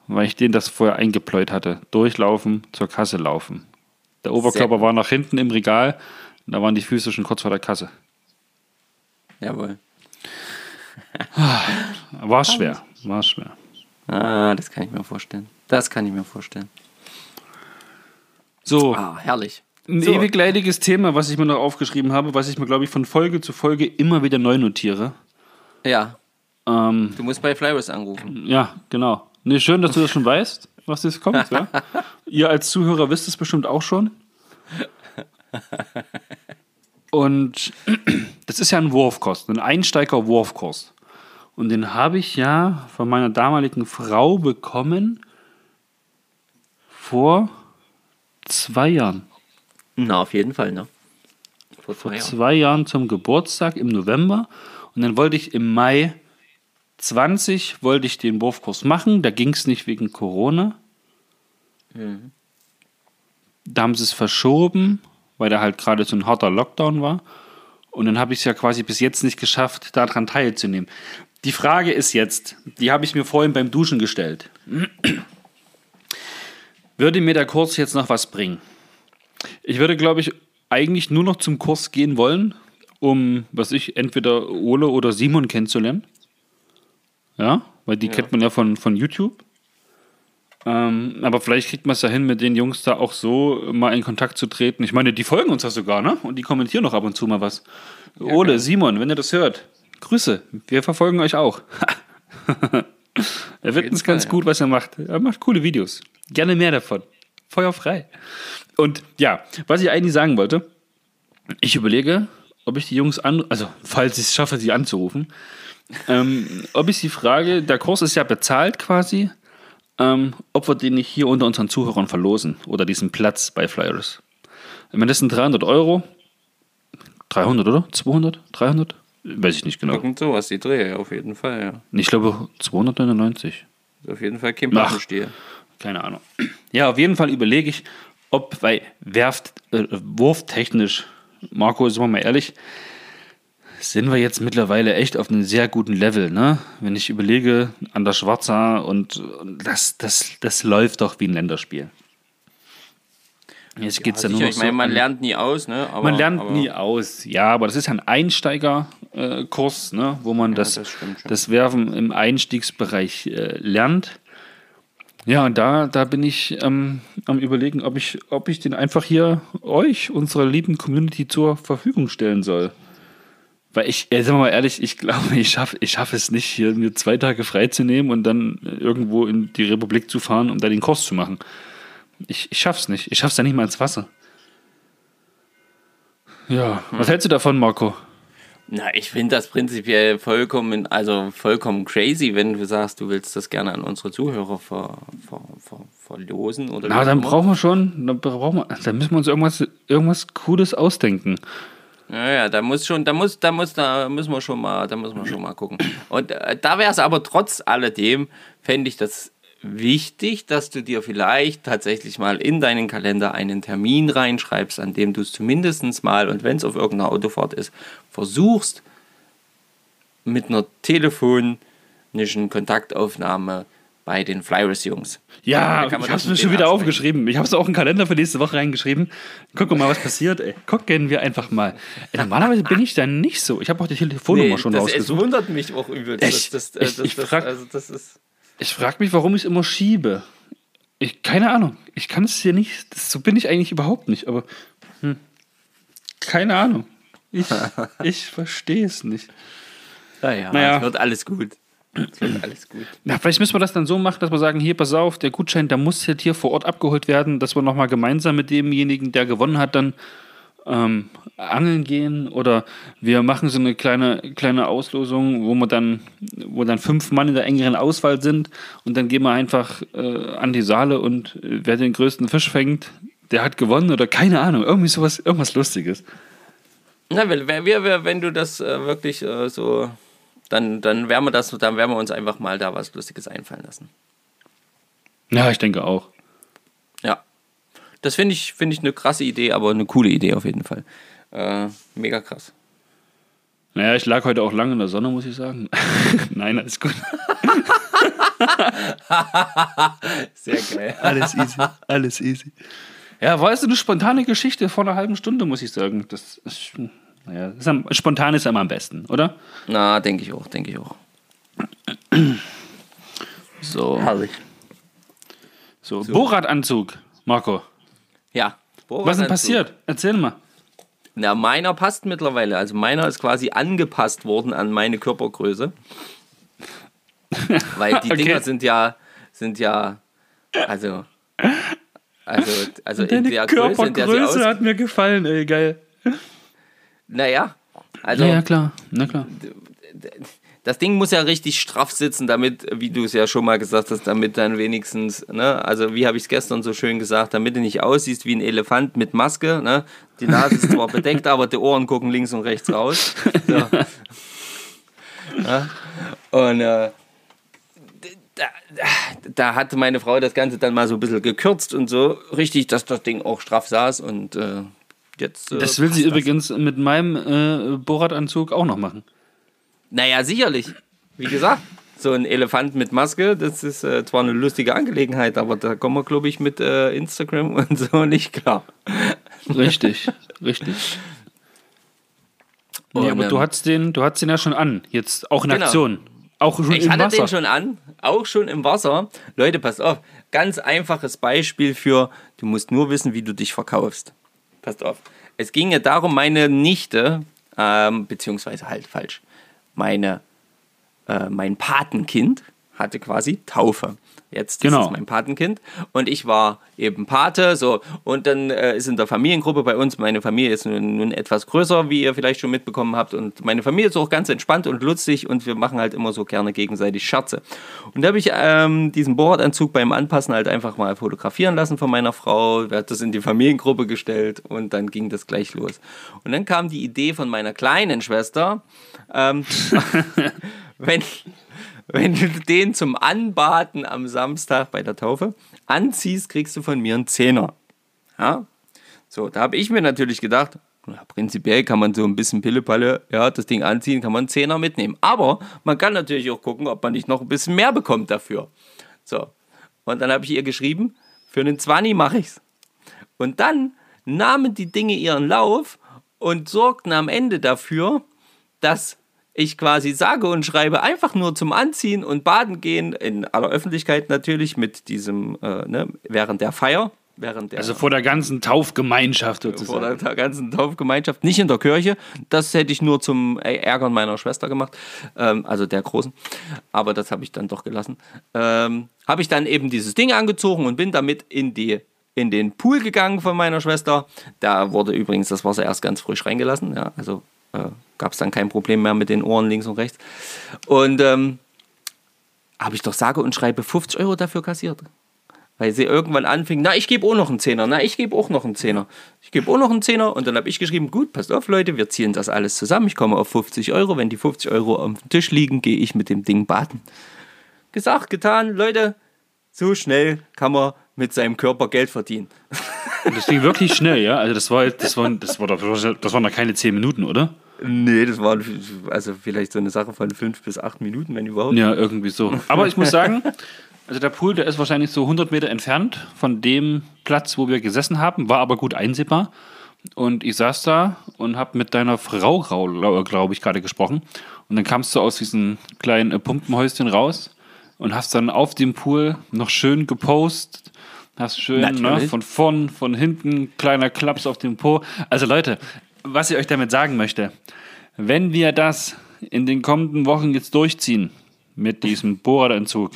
Speaker 3: weil ich denen das vorher eingepläut hatte. Durchlaufen, zur Kasse laufen. Der Oberkörper war nach hinten im Regal, da waren die Füße schon kurz vor der Kasse.
Speaker 1: Jawohl.
Speaker 3: War schwer, war schwer.
Speaker 1: Ah, das kann ich mir vorstellen. Das kann ich mir vorstellen.
Speaker 3: So,
Speaker 1: Ah, herrlich.
Speaker 3: ein
Speaker 1: so.
Speaker 3: ewig leidiges Thema, was ich mir noch aufgeschrieben habe, was ich mir, glaube ich, von Folge zu Folge immer wieder neu notiere.
Speaker 1: Ja,
Speaker 3: Ähm,
Speaker 1: du musst bei Flyrus anrufen.
Speaker 3: ja, genau. Nee, schön, dass du das schon weißt. was jetzt kommt. Ja? Ihr als Zuhörer wisst es bestimmt auch schon. Und das ist ja ein Wurfkurs, ein Einsteiger-Wurfkurs. Und den habe ich ja von meiner damaligen Frau bekommen vor zwei Jahren.
Speaker 1: Na, auf jeden Fall, ne? Vor
Speaker 3: Vor
Speaker 1: zwei Jahren.
Speaker 3: zwei Jahren zum Geburtstag im November. Und dann wollte ich im Mai 20 wollte ich den Wurfkurs machen. Da ging es nicht wegen Corona. Da haben sie es verschoben, weil da halt gerade so ein harter Lockdown war. Und dann habe ich es ja quasi bis jetzt nicht geschafft, daran teilzunehmen. Die Frage ist jetzt, die habe ich mir vorhin beim Duschen gestellt. Würde mir der Kurs jetzt noch was bringen? Ich würde, glaube ich, eigentlich nur noch zum Kurs gehen wollen, um, was ich, entweder Ole oder Simon kennenzulernen. Ja, weil die kennt man ja von, von YouTube. Ähm, aber vielleicht kriegt man es ja hin, mit den Jungs da auch so mal in Kontakt zu treten. Ich meine, die folgen uns ja sogar, ne? Und die kommentieren noch ab und zu mal was. Ole, Simon, wenn ihr das hört, Grüße. Wir verfolgen euch auch. er wird uns ganz gut, was er macht. Er macht coole Videos. Gerne mehr davon. Feuerfrei. Und ja, was ich eigentlich sagen wollte, ich überlege, ob ich die Jungs an, also falls ich es schaffe, sie anzurufen, ähm, ob ich sie frage, der Kurs ist ja bezahlt quasi, ähm, ob wir den nicht hier unter unseren Zuhörern verlosen oder diesen Platz bei Flyers. Meine, das sind 300 Euro. 300, oder? 200? 300? Weiß ich nicht genau.
Speaker 1: Irgend sowas, die Drehe, auf jeden Fall, ja.
Speaker 3: Ich glaube 299.
Speaker 1: Ist auf jeden Fall kein. Pappenstiel.
Speaker 3: Keine Ahnung. Ja, auf jeden Fall überlege ich, ob, weil werft, äh, wurftechnisch, Marco, sind wir mal ehrlich, sind wir jetzt mittlerweile echt auf einem sehr guten Level, ne? Wenn ich überlege, an der Schwarzer und und das, das, das läuft doch wie ein Länderspiel. Jetzt geht es ja, nur noch
Speaker 1: ich meine, man
Speaker 3: an-
Speaker 1: lernt nie aus, ne? Aber,
Speaker 3: man lernt nie aus. Ja, aber das ist ja ein Einsteigerkurs, ne, wo man das,
Speaker 1: das schon.
Speaker 3: das Werfen im Einstiegsbereich äh, lernt. Ja, und da, da bin ich ähm, am überlegen, ob ich, ob ich den einfach hier euch, unserer lieben Community, zur Verfügung stellen soll. Weil ich, äh, sagen wir mal ehrlich, ich glaube, ich schaffe ich schaff es nicht, hier mir zwei Tage freizunehmen und dann äh, irgendwo in die Republik zu fahren, um da den Kurs zu machen. Ich, ich schaff's nicht. Ich schaff's ja nicht mal ins Wasser. Ja, was hältst du davon, Marco?
Speaker 1: Na, ich finde das prinzipiell vollkommen, also vollkommen crazy, wenn du sagst, du willst das gerne an unsere Zuhörer ver, ver, ver, verlosen oder
Speaker 3: Na, dann brauchen wir schon, dann brauchen wir, dann müssen wir uns irgendwas, irgendwas Cooles ausdenken.
Speaker 1: Ja, ja, da muss schon, da muss, da muss, da müssen wir schon mal, da müssen wir schon mal gucken. Und äh, da wäre es aber trotz alledem, fände ich das wichtig, dass du dir vielleicht tatsächlich mal in deinen Kalender einen Termin reinschreibst, an dem du es zumindest mal, und wenn es auf irgendeiner Autofahrt ist, versuchst, mit einer telefonischen Kontaktaufnahme bei den Flyers-Jungs.
Speaker 3: Ja, ich
Speaker 1: das
Speaker 3: hab's mir schon wieder
Speaker 1: absprechen.
Speaker 3: aufgeschrieben. Ich hab's auch einen Kalender für nächste Woche reingeschrieben. Gucken wir mal, was passiert, ey. Gucken wir einfach mal. Ey, normalerweise bin ich da nicht so. Ich habe auch die Telefonnummer
Speaker 1: Nee,
Speaker 3: schon
Speaker 1: das, es
Speaker 3: rausgesucht.
Speaker 1: wundert mich auch übel. Das, das, äh,
Speaker 3: Ich-
Speaker 1: das,
Speaker 3: ich
Speaker 1: das,
Speaker 3: frag-
Speaker 1: also das ist.
Speaker 3: Ich frage mich, warum ich es immer schiebe. Ich, keine Ahnung. Ich kann es hier nicht. Das, so bin ich eigentlich überhaupt nicht. Aber hm, keine Ahnung. Ich, ich verstehe es nicht.
Speaker 1: Naja,
Speaker 3: Naja.
Speaker 1: es wird alles gut. Es wird alles gut.
Speaker 3: Ja, vielleicht müssen wir das dann so machen, dass wir sagen, hier, pass auf, der Gutschein, der muss jetzt hier vor Ort abgeholt werden, dass wir nochmal gemeinsam mit demjenigen, der gewonnen hat, dann ähm, angeln gehen oder wir machen so eine kleine, kleine Auslosung, wo wir dann, wo dann fünf Mann in der engeren Auswahl sind und dann gehen wir einfach äh, an die Saale und äh, wer den größten Fisch fängt, der hat gewonnen oder keine Ahnung, irgendwie sowas, irgendwas Lustiges.
Speaker 1: Na, wenn, wenn, wir, wir- wenn du das äh, wirklich äh, so. Dann, dann werden wir das, dann werden wir uns einfach mal da was Lustiges einfallen lassen.
Speaker 3: Ja, ich denke auch.
Speaker 1: Das finde ich, finde ich eine krasse Idee, aber eine coole Idee auf jeden Fall. Äh, mega krass.
Speaker 3: Naja, ich lag heute auch lange in der Sonne, muss ich sagen. Nein, alles gut.
Speaker 1: Sehr geil.
Speaker 3: Alles easy, alles easy. Ja, war jetzt eine spontane Geschichte vor einer halben Stunde, muss ich sagen. Das ist, naja, ist am, spontan ist immer am besten, oder?
Speaker 1: Na, denke ich auch, denke ich auch.
Speaker 3: So.
Speaker 1: Herrlich.
Speaker 3: so. Borat-Anzug, Marco.
Speaker 1: Ja.
Speaker 3: Was ist denn passiert? Erzähl mal.
Speaker 1: Na, meiner passt mittlerweile. Also meiner ist quasi angepasst worden an meine Körpergröße. Weil die
Speaker 3: Okay.
Speaker 1: Dinger sind ja, sind ja Also, also, also in
Speaker 3: Deine
Speaker 1: der Größe, in der sie
Speaker 3: Körpergröße
Speaker 1: aus...
Speaker 3: hat mir gefallen, ey, geil.
Speaker 1: Naja, also...
Speaker 3: Ja, ja, klar. Na klar.
Speaker 1: Das Ding muss ja richtig straff sitzen, damit, wie du es ja schon mal gesagt hast, damit dann wenigstens, ne, also wie habe ich es gestern so schön gesagt, damit du nicht aussiehst wie ein Elefant mit Maske, ne, die Nase ist zwar bedeckt, aber die Ohren gucken links und rechts raus. So. Ja. Und äh, da, da hatte meine Frau das Ganze dann mal so ein bisschen gekürzt und so, richtig, dass das Ding auch straff saß und äh, jetzt. Äh,
Speaker 3: Das will sie
Speaker 1: passt
Speaker 3: übrigens mit meinem äh, Borat-Anzug auch noch machen.
Speaker 1: Naja, sicherlich. Wie gesagt, so ein Elefant mit Maske, das ist äh, zwar eine lustige Angelegenheit, aber da kommen wir, glaube ich, mit äh, Instagram und so nicht klar.
Speaker 3: Richtig, richtig. Nee, aber du
Speaker 1: ähm,
Speaker 3: hattest den, du hattest den ja schon an. Jetzt auch in
Speaker 1: Genau.
Speaker 3: Aktion. Auch schon
Speaker 1: Ich
Speaker 3: im
Speaker 1: hatte
Speaker 3: Wasser.
Speaker 1: den schon an, auch schon im Wasser. Leute, passt auf. Ganz einfaches Beispiel für, du musst nur wissen, wie du dich verkaufst. Passt auf. Es ging ja darum, meine Nichte, ähm, beziehungsweise halt falsch, meine, äh, mein Patenkind hatte quasi Taufe. Jetzt
Speaker 3: Genau.
Speaker 1: ist mein Patenkind. Und ich war eben Pate, so. Und dann äh, ist in der Familiengruppe bei uns, meine Familie ist nun, nun etwas größer, wie ihr vielleicht schon mitbekommen habt. Und meine Familie ist auch ganz entspannt und lustig. Und wir machen halt immer so gerne gegenseitig Scherze. Und da habe ich ähm, diesen Bohrdanzug beim Anpassen halt einfach mal fotografieren lassen von meiner Frau, wir hat das in die Familiengruppe gestellt. Und dann ging das gleich los. Und dann kam die Idee von meiner kleinen Schwester, ähm, wenn, wenn du den zum Anbaten am Samstag bei der Taufe anziehst, kriegst du von mir einen Zehner. Ja? So, da habe ich mir natürlich gedacht, na, prinzipiell kann man so ein bisschen Pillepalle, ja, das Ding anziehen, kann man einen Zehner mitnehmen. Aber man kann natürlich auch gucken, ob man nicht noch ein bisschen mehr bekommt dafür. So, und dann habe ich ihr geschrieben, für einen Zwanni mache ich's. Und dann nahmen die Dinge ihren Lauf und sorgten am Ende dafür, dass ich quasi sage und schreibe, einfach nur zum Anziehen und Baden gehen, in aller Öffentlichkeit natürlich, mit diesem, äh, ne, während der Feier, während der,
Speaker 3: Also vor der ganzen Taufgemeinschaft
Speaker 1: vor
Speaker 3: sozusagen.
Speaker 1: der ganzen Taufgemeinschaft, nicht in der Kirche. Das hätte ich nur zum Ärgern meiner Schwester gemacht, ähm, also der Großen. Aber das habe ich dann doch gelassen. Ähm, habe ich dann eben dieses Ding angezogen und bin damit in die in den Pool gegangen von meiner Schwester. Da wurde übrigens das Wasser erst ganz frisch reingelassen. Ja, also äh, gab es dann kein Problem mehr mit den Ohren links und rechts. Und ähm, habe ich doch sage und schreibe 50 Euro dafür kassiert. Weil sie irgendwann anfing, na, ich gebe auch noch einen Zehner, na, ich gebe auch noch einen Zehner. Ich gebe auch noch einen Zehner und dann habe ich geschrieben, gut, passt auf, Leute, wir ziehen das alles zusammen, ich komme auf 50 Euro. Wenn die 50 Euro auf dem Tisch liegen, gehe ich mit dem Ding baden. Gesagt, getan, Leute, so schnell kann man mit seinem Körper Geld verdienen.
Speaker 3: Und das ging wirklich schnell, ja? Also das war, das waren, das war, das waren doch keine zehn Minuten, oder?
Speaker 1: Nee, das war also vielleicht so eine Sache von fünf bis acht Minuten, wenn überhaupt.
Speaker 3: Ja, irgendwie so. Aber ich muss sagen, also der Pool, der ist wahrscheinlich so 100 Meter entfernt von dem Platz, wo wir gesessen haben, war aber gut einsehbar. Und ich saß da und habe mit deiner Frau, glaube ich, gerade gesprochen. Und dann kamst du aus diesem kleinen Pumpenhäuschen raus und hast dann auf dem Pool noch schön gepostet. Hast schön ne, von vorn, von hinten, kleiner Klaps auf dem Po. Also Leute, was ich euch damit sagen möchte, wenn wir das in den kommenden Wochen jetzt durchziehen mit diesem Bohranzug,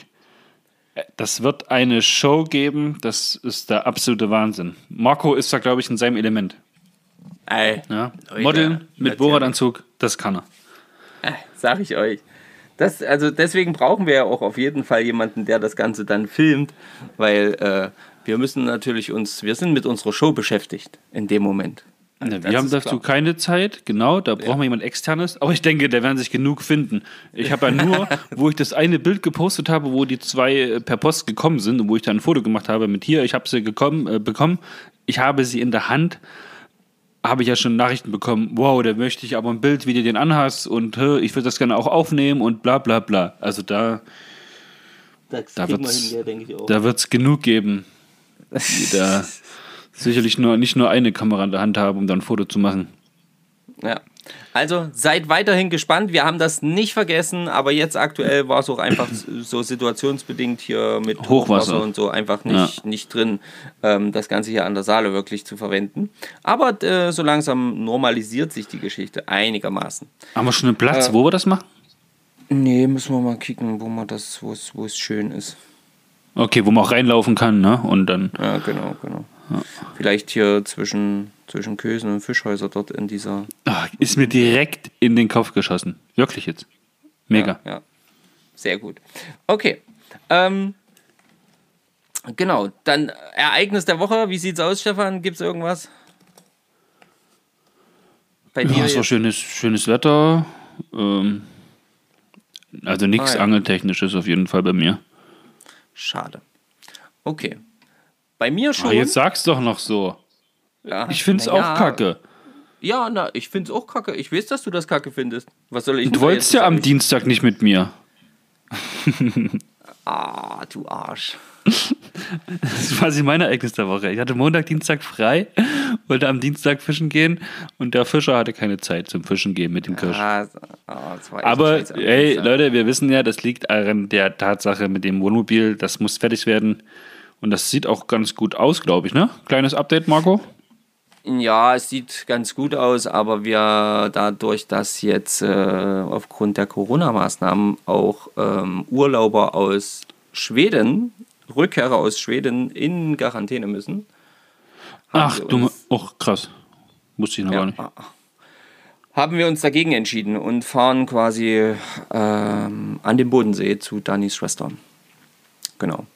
Speaker 3: äh, das wird eine Show geben, das ist der absolute Wahnsinn. Marco ist da, glaube ich, in seinem Element.
Speaker 1: Ey,
Speaker 3: Ja? Modeln mit. Bohranzug, das kann er.
Speaker 1: Äh, Sag ich euch. Das, also deswegen brauchen wir ja auch auf jeden Fall jemanden, der das Ganze dann filmt, weil äh, wir müssen natürlich uns, wir sind mit unserer Show beschäftigt in dem Moment. Das
Speaker 3: wir haben dazu
Speaker 1: klar.
Speaker 3: keine Zeit, genau, da brauchen wir jemand externes, aber ich denke, da werden sich genug finden. Ich habe ja nur, wo ich das eine Bild gepostet habe, wo die zwei äh, per Post gekommen sind und wo ich dann ein Foto gemacht habe mit hier, ich habe sie gekommen, äh, bekommen, ich habe sie in der Hand, habe ich ja schon Nachrichten bekommen, wow, da möchte ich aber ein Bild, wie du den anhast und ich würde das gerne auch aufnehmen und bla bla bla. Also da,
Speaker 1: Das
Speaker 3: da
Speaker 1: kriegen wir
Speaker 3: wird's-
Speaker 1: hin, ja, denke ich auch.
Speaker 3: da wird es genug geben, die da sicherlich nur, nicht nur eine Kamera in der Hand haben, um dann ein Foto zu machen.
Speaker 1: Ja. Also seid weiterhin gespannt. Wir haben das nicht vergessen, aber jetzt aktuell war es auch einfach so situationsbedingt hier mit
Speaker 3: Hochwasser.
Speaker 1: Hochwasser und so einfach nicht, nicht drin, ähm, das Ganze hier an der Saale wirklich zu verwenden. Aber äh, so langsam normalisiert sich die Geschichte einigermaßen.
Speaker 3: Haben wir schon einen Platz,
Speaker 1: Äh,
Speaker 3: wo wir das machen?
Speaker 1: Nee, müssen wir mal kicken, wo man das, wo es, wo es schön ist.
Speaker 3: Okay, wo man auch reinlaufen kann, ne? Und dann.
Speaker 1: Ja, genau, genau. Vielleicht hier zwischen, zwischen Kösen und Fischhäuser dort in dieser.
Speaker 3: Ah, ist mir direkt in den Kopf geschossen. Wirklich jetzt. Mega.
Speaker 1: Ja, ja. Sehr gut. Okay. Ähm, genau. Dann Ereignis der Woche. Wie sieht's aus, Stefan? Gibt's irgendwas? Bei
Speaker 3: Ja,
Speaker 1: dir
Speaker 3: es war schönes, schönes Wetter. Ähm, also nichts
Speaker 1: Ah, ja.
Speaker 3: Angeltechnisches auf jeden Fall bei mir.
Speaker 1: Schade. Okay. Bei mir schon.
Speaker 3: Ah, jetzt sag's doch noch so.
Speaker 1: Ja.
Speaker 3: Ich find's
Speaker 1: Na
Speaker 3: auch
Speaker 1: ja.
Speaker 3: kacke.
Speaker 1: Ja, na, ich find's auch kacke. Ich weiß, dass du das kacke findest. Was soll ich
Speaker 3: Du wolltest ja am? Dienstag nicht mit mir.
Speaker 1: Ah, du Arsch.
Speaker 3: Das war quasi mein Ereignis der Woche. Ich hatte Montag, Dienstag frei, wollte am Dienstag fischen gehen und der Fischer hatte keine Zeit zum Fischen gehen mit dem Kirsch.
Speaker 1: Ah, ah, das war echt
Speaker 3: Aber
Speaker 1: scheiße.
Speaker 3: ey, Leute, wir wissen ja, das liegt an der Tatsache mit dem Wohnmobil, das muss fertig werden. Und das sieht auch ganz gut aus, glaube ich, ne? Kleines Update, Marco?
Speaker 1: Ja, es sieht ganz gut aus, aber wir dadurch, dass jetzt äh, aufgrund der Corona-Maßnahmen auch ähm, Urlauber aus Schweden, Rückkehrer aus Schweden in Quarantäne müssen.
Speaker 3: Ach, du, oh krass. Wusste ich noch
Speaker 1: Ja,
Speaker 3: gar nicht.
Speaker 1: haben wir uns dagegen entschieden und fahren quasi ähm, an den Bodensee zu Danis Schwester. Genau.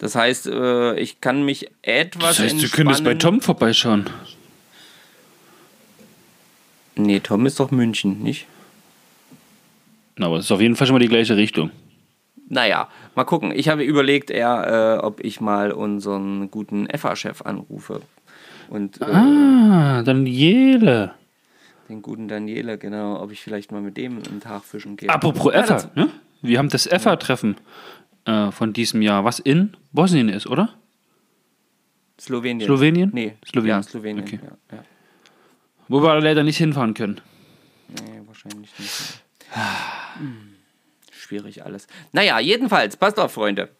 Speaker 1: Das heißt, äh, ich kann mich etwas
Speaker 3: Das heißt, du könntest bei. Tom vorbeischauen.
Speaker 1: Nee, Tom ist doch München, nicht?
Speaker 3: Na, aber das ist auf jeden Fall schon mal die gleiche Richtung.
Speaker 1: Naja, mal gucken. Ich habe überlegt, eher, äh, ob ich mal unseren guten FA-Chef anrufe. Und äh,
Speaker 3: Ah, Daniele.
Speaker 1: den guten Daniele, genau, ob ich vielleicht mal mit dem einen Tag fischen gehe.
Speaker 3: Apropos EFA, ne? Wir haben das EFA-Treffen äh, von diesem Jahr, was in Bosnien ist, oder?
Speaker 1: Slowenien.
Speaker 3: Slowenien?
Speaker 1: Nee,
Speaker 3: Slowenien.
Speaker 1: Ja, Slowenien.
Speaker 3: Okay.
Speaker 1: Ja, ja.
Speaker 3: Wo wir leider nicht hinfahren können.
Speaker 1: Nee, wahrscheinlich nicht. Hm. Schwierig alles. Naja, jedenfalls, passt auf, Freunde.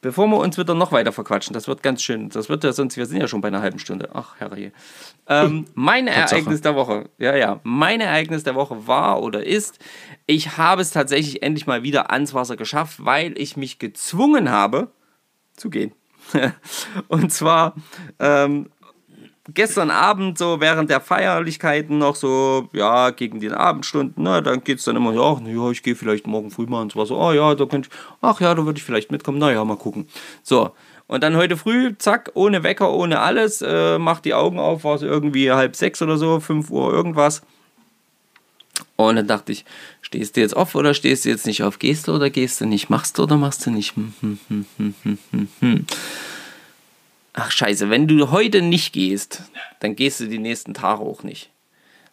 Speaker 1: Bevor wir uns wieder noch weiter verquatschen, das wird ganz schön, das wird ja sonst, wir sind ja schon bei einer halben Stunde. Ach, herrje. Ähm, mein
Speaker 3: Tatsache.
Speaker 1: Ereignis der Woche, ja, ja, mein Ereignis der Woche war oder ist, ich habe es tatsächlich endlich mal wieder ans Wasser geschafft, weil ich mich gezwungen habe, zu gehen. Und zwar ähm, gestern Abend, so während der Feierlichkeiten, noch so, ja, gegen den Abendstunden, ne, dann geht es dann immer, ja, na ja, ich gehe vielleicht morgen früh mal ins Wasser, oh ja, da könnte ich, ach ja, da würde ich vielleicht mitkommen, naja, mal gucken. So, und dann heute früh, zack, ohne Wecker, ohne alles, äh, macht die Augen auf, war es irgendwie halb sechs oder so, fünf Uhr irgendwas. Und dann dachte ich, stehst du jetzt auf oder stehst du jetzt nicht auf? Gehst du oder gehst du nicht? Machst du oder machst du nicht? Hm, hm, hm, hm, hm, hm, hm. Ach scheiße, wenn du heute nicht gehst, dann gehst du die nächsten Tage auch nicht.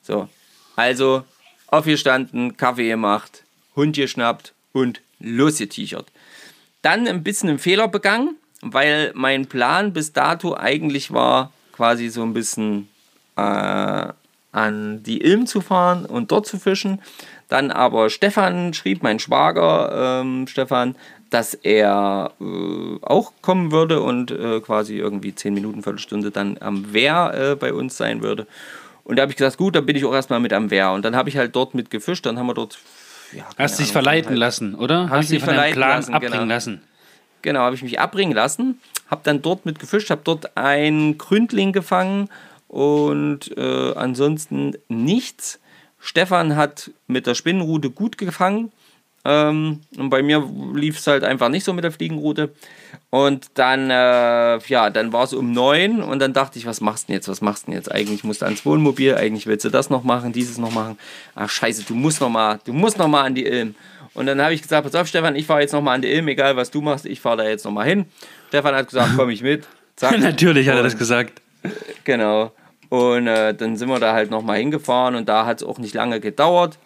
Speaker 1: So, also aufgestanden, Kaffee gemacht, Hund geschnappt und losgeteachert. Dann ein bisschen einen Fehler begangen, weil mein Plan bis dato eigentlich war, quasi so ein bisschen äh, an die Ilm zu fahren und dort zu fischen. Dann aber Stefan schrieb, mein Schwager ähm, Stefan, dass er äh, auch kommen würde und äh, quasi irgendwie 10 Minuten, Viertelstunde dann am Wehr äh, bei uns sein würde. Und da habe ich gesagt, gut, dann bin ich auch erstmal mit am Wehr. Und dann habe ich halt dort mit gefischt, dann haben wir dort. Ja,
Speaker 3: Hast dich verleiten
Speaker 1: halt-
Speaker 3: lassen, oder? Hast
Speaker 1: ich
Speaker 3: dich von deinem
Speaker 1: verleiten
Speaker 3: Plan
Speaker 1: lassen,
Speaker 3: abbringen
Speaker 1: genau.
Speaker 3: lassen.
Speaker 1: Genau, habe ich mich abbringen lassen, habe dann dort mit gefischt, habe dort einen Gründling gefangen und äh, ansonsten nichts. Stefan hat mit der Spinnenrute gut gefangen. Ähm, und bei mir lief es halt einfach nicht so mit der Fliegenrute. Und dann, äh, ja, dann war es um neun und dann dachte ich, was machst du denn jetzt? Was machst du denn jetzt? Eigentlich musst du ans Wohnmobil, eigentlich willst du das noch machen, dieses noch machen. Ach scheiße, du musst noch mal, du musst noch mal an die Ilm. Und dann habe ich gesagt, pass auf, Stefan, ich fahre jetzt noch mal an die Ilm, egal was du machst, ich fahre da jetzt noch mal hin. Stefan hat gesagt, komm ich mit. Zack.
Speaker 3: Natürlich hat er das gesagt.
Speaker 1: Genau. Und äh, dann sind wir da halt nochmal hingefahren und da hat es auch nicht lange gedauert.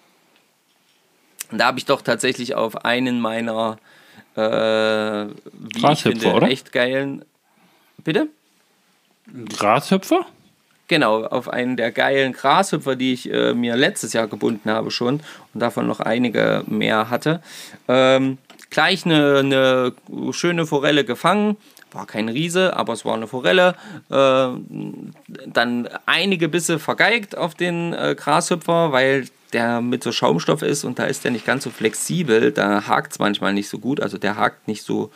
Speaker 1: Und da habe ich doch tatsächlich auf einen meiner, äh, wie ich finde,
Speaker 3: oder?
Speaker 1: echt geilen. Bitte?
Speaker 3: Grashüpfer?
Speaker 1: Genau, auf einen der geilen Grashüpfer, die ich äh, mir letztes Jahr gebunden habe schon und davon noch einige mehr hatte. Ähm, gleich eine, eine schöne Forelle gefangen. War kein Riese, aber es war eine Forelle. Äh, dann einige Bisse vergeigt auf den äh, Grashüpfer, weil der mit so Schaumstoff ist und da ist der nicht ganz so flexibel. Da hakt es manchmal nicht so gut. Also der hakt nicht so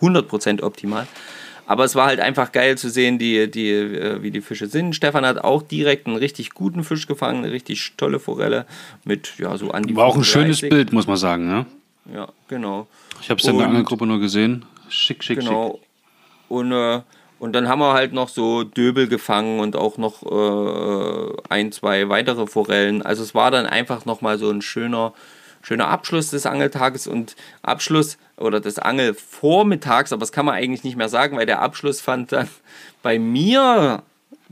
Speaker 1: 100% optimal. Aber es war halt einfach geil zu sehen, die, die, äh, wie die Fische sind. Stefan hat auch direkt einen richtig guten Fisch gefangen, eine richtig tolle Forelle mit ja so an die
Speaker 3: War auch ein schönes Bild, muss man sagen, ne?
Speaker 1: Ja, genau.
Speaker 3: Ich habe es in der Angelgruppe nur gesehen. Schick, schick,
Speaker 1: Genau.
Speaker 3: schick.
Speaker 1: Und, äh, und dann haben wir halt noch so Döbel gefangen und auch noch äh, ein, zwei weitere Forellen. Also es war dann einfach nochmal so ein schöner, schöner Abschluss des Angeltages und Abschluss oder des Angelvormittags, aber das kann man eigentlich nicht mehr sagen, weil der Abschluss fand dann bei mir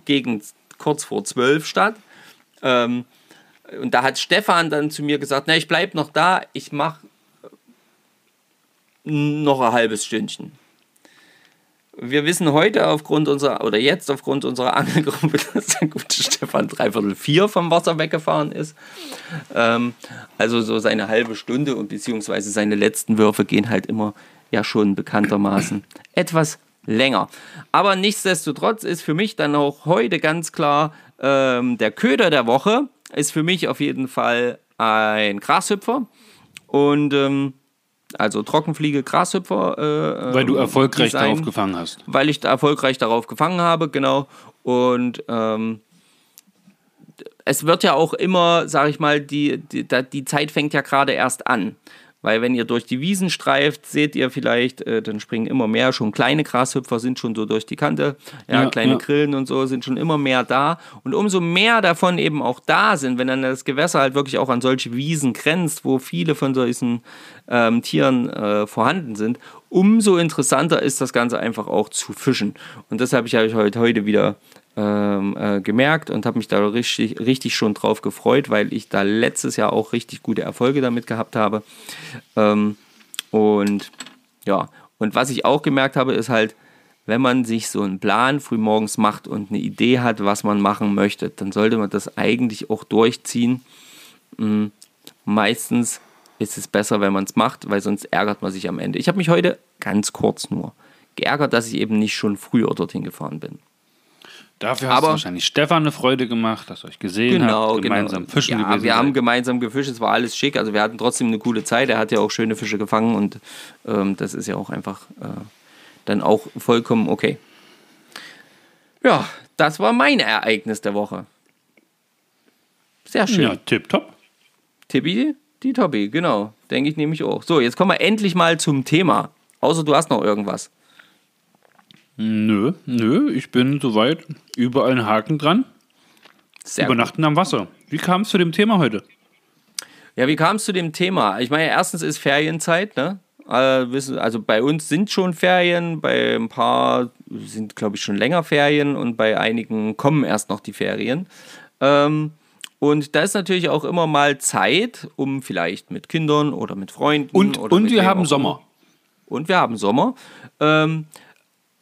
Speaker 1: gegen kurz vor zwölf statt. Ähm, und da hat Stefan dann zu mir gesagt, na, ich bleib noch da, ich mach noch ein halbes Stündchen. Wir wissen heute aufgrund unserer, oder jetzt aufgrund unserer Angelgruppe, dass der gute Stefan dreiviertel vier vom Wasser weggefahren ist. Ähm, also so seine halbe Stunde und beziehungsweise seine letzten Würfe gehen halt immer ja schon bekanntermaßen etwas länger. Aber nichtsdestotrotz ist für mich dann auch heute ganz klar, ähm, der Köder der Woche ist für mich auf jeden Fall ein Grashüpfer. Und ähm, also Trockenfliege, Grashüpfer. Äh,
Speaker 3: Weil du erfolgreich
Speaker 1: Design,
Speaker 3: darauf gefangen hast.
Speaker 1: Weil ich da erfolgreich darauf gefangen habe, genau. Und ähm, es wird ja auch immer, sag ich mal, die, die, die Zeit fängt ja gerade erst an. Weil wenn ihr durch die Wiesen streift, seht ihr vielleicht, äh, dann springen immer mehr, schon kleine Grashüpfer sind schon so durch die Kante, ja,
Speaker 3: Ja,
Speaker 1: kleine
Speaker 3: ja.
Speaker 1: Grillen und so sind schon immer mehr da. Und umso mehr davon eben auch da sind, wenn dann das Gewässer halt wirklich auch an solche Wiesen grenzt, wo viele von solchen ähm, Tieren äh, vorhanden sind, umso interessanter ist das Ganze einfach auch zu fischen. Und deshalb habe ich heute, heute wieder ähm, äh, gemerkt und habe mich da richtig, richtig schon drauf gefreut, weil ich da letztes Jahr auch richtig gute Erfolge damit gehabt habe. Ähm, und ja, und was ich auch gemerkt habe, ist halt, wenn man sich so einen Plan frühmorgens macht und eine Idee hat, was man machen möchte, dann sollte man das eigentlich auch durchziehen. Mm, Meistens ist es besser, wenn man es macht, weil sonst ärgert man sich am Ende. Ich habe mich heute ganz kurz nur geärgert, dass ich eben nicht schon früher dorthin gefahren bin.
Speaker 3: Dafür hast
Speaker 1: Aber-
Speaker 3: du wahrscheinlich Stefan eine Freude gemacht, dass ihr euch gesehen
Speaker 1: Genau,
Speaker 3: habt, gemeinsam
Speaker 1: genau.
Speaker 3: fischen
Speaker 1: ja,
Speaker 3: gewesen
Speaker 1: wir haben
Speaker 3: seid.
Speaker 1: gemeinsam gefischt, es war alles schick, also wir hatten trotzdem eine coole Zeit, er hat ja auch schöne Fische gefangen und ähm, das ist ja auch einfach äh, dann auch vollkommen okay. Ja, das war mein Ereignis der Woche. Sehr schön.
Speaker 3: Ja, tipptopp.
Speaker 1: Tippi, die Toppi, genau. Denke ich nämlich auch. So, jetzt kommen wir endlich mal zum Thema. Außer du hast noch irgendwas.
Speaker 3: Nö, nö, ich bin soweit überall einen Haken dran.
Speaker 1: Sehr gut.
Speaker 3: Übernachten am Wasser. Wie kam es zu dem Thema heute?
Speaker 1: Ja, wie kam es zu dem Thema? Ich meine, erstens ist Ferienzeit, ne? Also bei uns sind schon Ferien, bei ein paar sind, glaube ich, schon länger Ferien und bei einigen kommen erst noch die Ferien. Ähm, und da ist natürlich auch immer mal Zeit, um vielleicht mit Kindern oder mit Freunden.
Speaker 3: Und,
Speaker 1: oder
Speaker 3: und wir haben Sommer.
Speaker 1: und wir haben Sommer, ähm,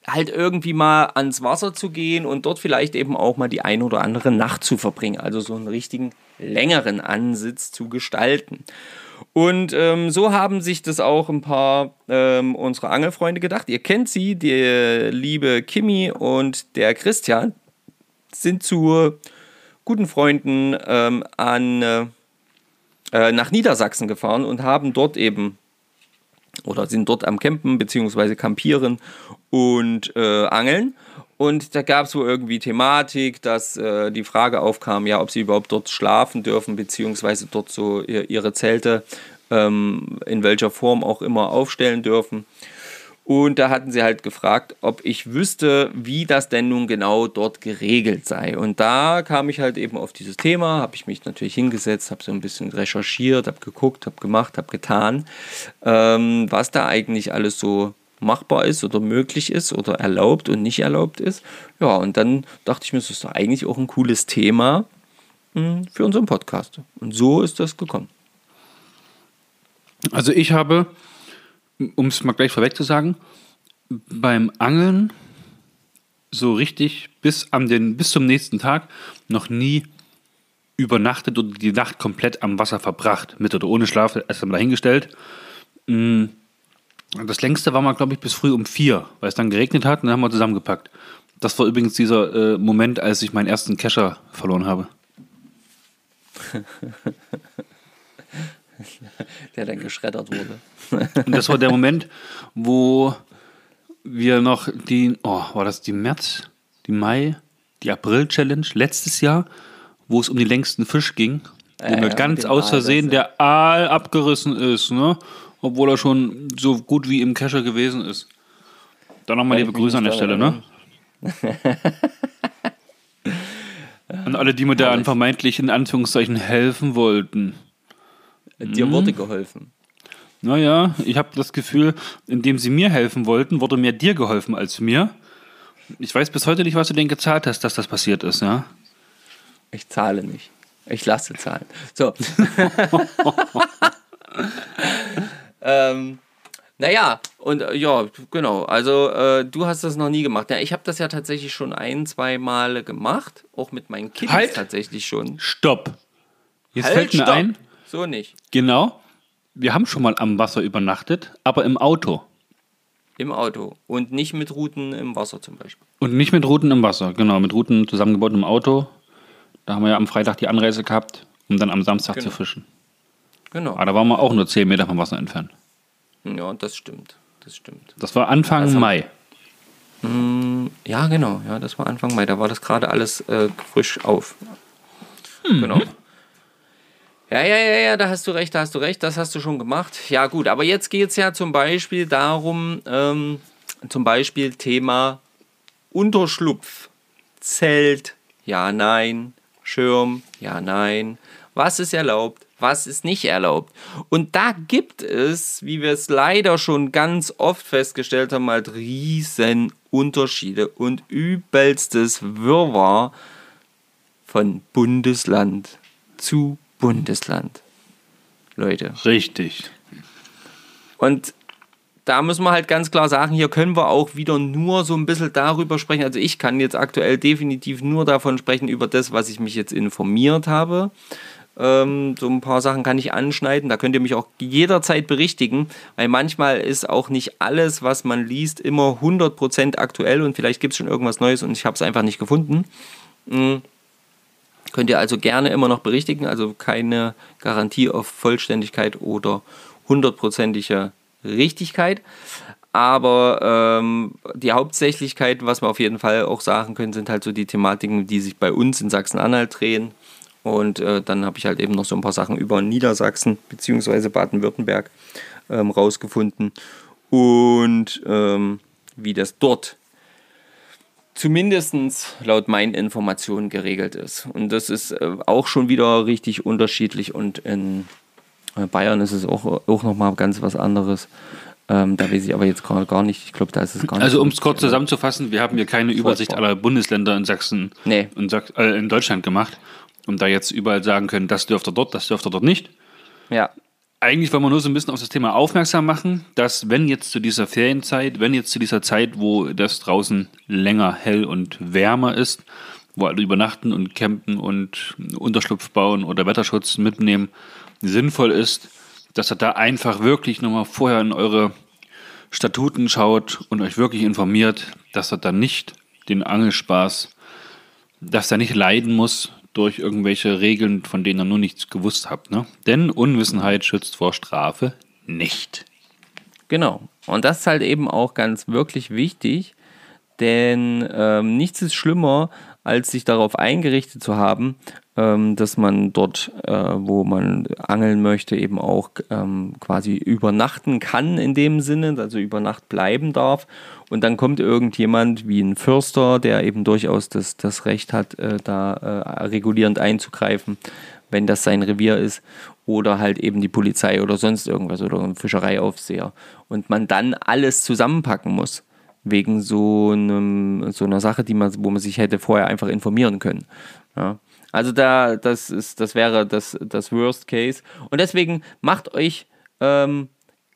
Speaker 1: halt irgendwie mal ans Wasser zu gehen und dort vielleicht eben auch mal die ein oder andere Nacht zu verbringen, also so einen richtigen längeren Ansitz zu gestalten. Und ähm, so haben sich das auch ein paar ähm, unserer Angelfreunde gedacht. Ihr kennt sie, die liebe Kimi und der Christian sind zu guten Freunden ähm, an, äh, äh, nach Niedersachsen gefahren und haben dort eben oder sind dort am Campen bzw. campieren und äh, angeln. Und da gab es wohl irgendwie Thematik, dass äh, die Frage aufkam, ja, ob sie überhaupt dort schlafen dürfen, beziehungsweise dort so ihr, ihre Zelte ähm, in welcher Form auch immer aufstellen dürfen. Und da hatten sie halt gefragt, ob ich wüsste, wie das denn nun genau dort geregelt sei. Und da kam ich halt eben auf dieses Thema, habe ich mich natürlich hingesetzt, habe so ein bisschen recherchiert, habe geguckt, habe gemacht, habe getan, ähm, was da eigentlich alles so machbar ist oder möglich ist oder erlaubt und nicht erlaubt ist. Ja, und dann dachte ich mir, das ist doch eigentlich auch ein cooles Thema mh, für unseren Podcast. Und so ist das gekommen.
Speaker 3: Also ich habe, um es mal gleich vorweg zu sagen, beim Angeln so richtig bis, an den, bis zum nächsten Tag noch nie übernachtet oder die Nacht komplett am Wasser verbracht. Mit oder ohne Schlaf, erst einmal dahingestellt. Mm, Das längste war mal, glaube ich, bis früh um vier, weil es dann geregnet hat und dann haben wir zusammengepackt. Das war übrigens dieser äh, Moment, als ich meinen ersten Kescher verloren habe.
Speaker 1: Der dann geschreddert wurde.
Speaker 3: Und das war der Moment, wo wir noch die, oh, war das die März, die Mai, die April-Challenge letztes Jahr, wo es um den längsten Fisch ging, wo
Speaker 1: Ja,
Speaker 3: mir
Speaker 1: ja,
Speaker 3: ganz aus Versehen der Aal abgerissen ist, ne? Obwohl er schon so gut wie im Kescher gewesen ist. Dann nochmal liebe Grüße an der Stelle, ne? Und alle, die mir da vermeintlich in Anführungszeichen helfen wollten.
Speaker 1: Dir
Speaker 3: Mhm.
Speaker 1: wurde geholfen.
Speaker 3: Naja, ich habe das Gefühl, indem sie mir helfen wollten, wurde mehr dir geholfen als mir. Ich weiß bis heute nicht, was du denn gezahlt hast, dass das passiert ist, ja?
Speaker 1: Ich zahle nicht. Ich lasse zahlen. So. ähm, naja, und äh, ja, genau. Also, äh, du hast das noch nie gemacht. Ja, ich habe das ja tatsächlich schon ein, zwei Male gemacht. Auch mit meinen Kindern
Speaker 3: Halt!
Speaker 1: tatsächlich schon.
Speaker 3: Stopp. Jetzt
Speaker 1: Halt,
Speaker 3: fällt mir
Speaker 1: stopp.
Speaker 3: ein,
Speaker 1: So nicht.
Speaker 3: genau, wir haben schon mal am Wasser übernachtet, aber im Auto.
Speaker 1: Im Auto. Und nicht mit Routen im Wasser zum Beispiel.
Speaker 3: Und nicht mit Routen im Wasser, genau, mit Routen zusammengebaut im Auto. Da haben wir ja am Freitag die Anreise gehabt, um dann am Samstag
Speaker 1: Genau.
Speaker 3: zu fischen.
Speaker 1: Genau.
Speaker 3: Aber da waren wir auch nur 10 Meter vom Wasser entfernt.
Speaker 1: Ja, das stimmt. Das stimmt.
Speaker 3: Das war Anfang
Speaker 1: haben-
Speaker 3: Mai.
Speaker 1: Ja, genau. Ja, das war Anfang Mai. Da war das gerade alles äh, frisch auf.
Speaker 3: Mhm.
Speaker 1: Genau. Ja, ja, ja, ja, da hast du recht, da hast du recht, das hast du schon gemacht. Ja, gut, aber jetzt geht es ja zum Beispiel darum, ähm, zum Beispiel Thema Unterschlupf, Zelt, ja, nein, Schirm, ja, nein. Was ist erlaubt, was ist nicht erlaubt? Und da gibt es, wie wir es leider schon ganz oft festgestellt haben, halt riesen Unterschiede und übelstes Wirrwarr von Bundesland zu Bundesland. Leute.
Speaker 3: Richtig.
Speaker 1: Und da müssen wir halt ganz klar sagen, hier können wir auch wieder nur so ein bisschen darüber sprechen. Also ich kann jetzt aktuell definitiv nur davon sprechen, über das, was ich mich jetzt informiert habe. Ähm, so ein paar Sachen kann ich anschneiden. Da könnt ihr mich auch jederzeit berichtigen, weil manchmal ist auch nicht alles, was man liest, immer 100% aktuell und vielleicht gibt es schon irgendwas Neues und ich habe es einfach nicht gefunden. Mm. Könnt ihr also gerne immer noch berichtigen, also keine Garantie auf Vollständigkeit oder hundertprozentige Richtigkeit. Aber ähm, die Hauptsächlichkeit, was wir auf jeden Fall auch sagen können, sind halt so die Thematiken, die sich bei uns in Sachsen-Anhalt drehen. Und äh, dann habe ich halt eben noch so ein paar Sachen über Niedersachsen bzw. Baden-Württemberg ähm, rausgefunden. Und ähm, wie das dort zumindest laut meinen Informationen geregelt ist. Und das ist äh, auch schon wieder richtig unterschiedlich und in äh, Bayern ist es auch, auch nochmal ganz was anderes. Ähm, da weiß ich aber jetzt gerade gar nicht. Ich glaube, da ist es gar nicht.
Speaker 3: Also
Speaker 1: so
Speaker 3: um es kurz zusammenzufassen, wir haben hier keine Übersicht aller Bundesländer in Sachsen
Speaker 1: Nee.
Speaker 3: und Sach äh, in Deutschland gemacht und da jetzt überall sagen können, das dürft ihr dort, das dürft ihr dort nicht.
Speaker 1: Ja,
Speaker 3: Eigentlich wollen wir nur so ein bisschen auf das Thema aufmerksam machen, dass wenn jetzt zu dieser Ferienzeit, wenn jetzt zu dieser Zeit, wo das draußen länger hell und wärmer ist, wo alle übernachten und campen und Unterschlupf bauen oder Wetterschutz mitnehmen, sinnvoll ist, dass ihr da einfach wirklich nochmal vorher in eure Statuten schaut und euch wirklich informiert, dass er dann nicht den Angelspaß, dass er nicht leiden muss durch irgendwelche Regeln, von denen ihr nur nichts gewusst habt. Ne? Denn Unwissenheit schützt vor Strafe nicht.
Speaker 1: Genau. Und das ist halt eben auch ganz wirklich wichtig, denn ähm, nichts ist schlimmer, als sich darauf eingerichtet zu haben, ähm, dass man dort, äh, wo man angeln möchte, eben auch ähm, quasi übernachten kann in dem Sinne, also über Nacht bleiben darf. Und dann kommt irgendjemand wie ein Fürster, der eben durchaus das, das Recht hat, äh, da äh, regulierend einzugreifen, wenn das sein Revier ist. Oder halt eben die Polizei oder sonst irgendwas oder ein Fischereiaufseher. Und man dann alles zusammenpacken muss wegen so, einem, so einer Sache, die man, wo man sich hätte vorher einfach informieren können. Ja. Also da, das ist, das wäre das, das Worst Case. Und deswegen macht euch ähm,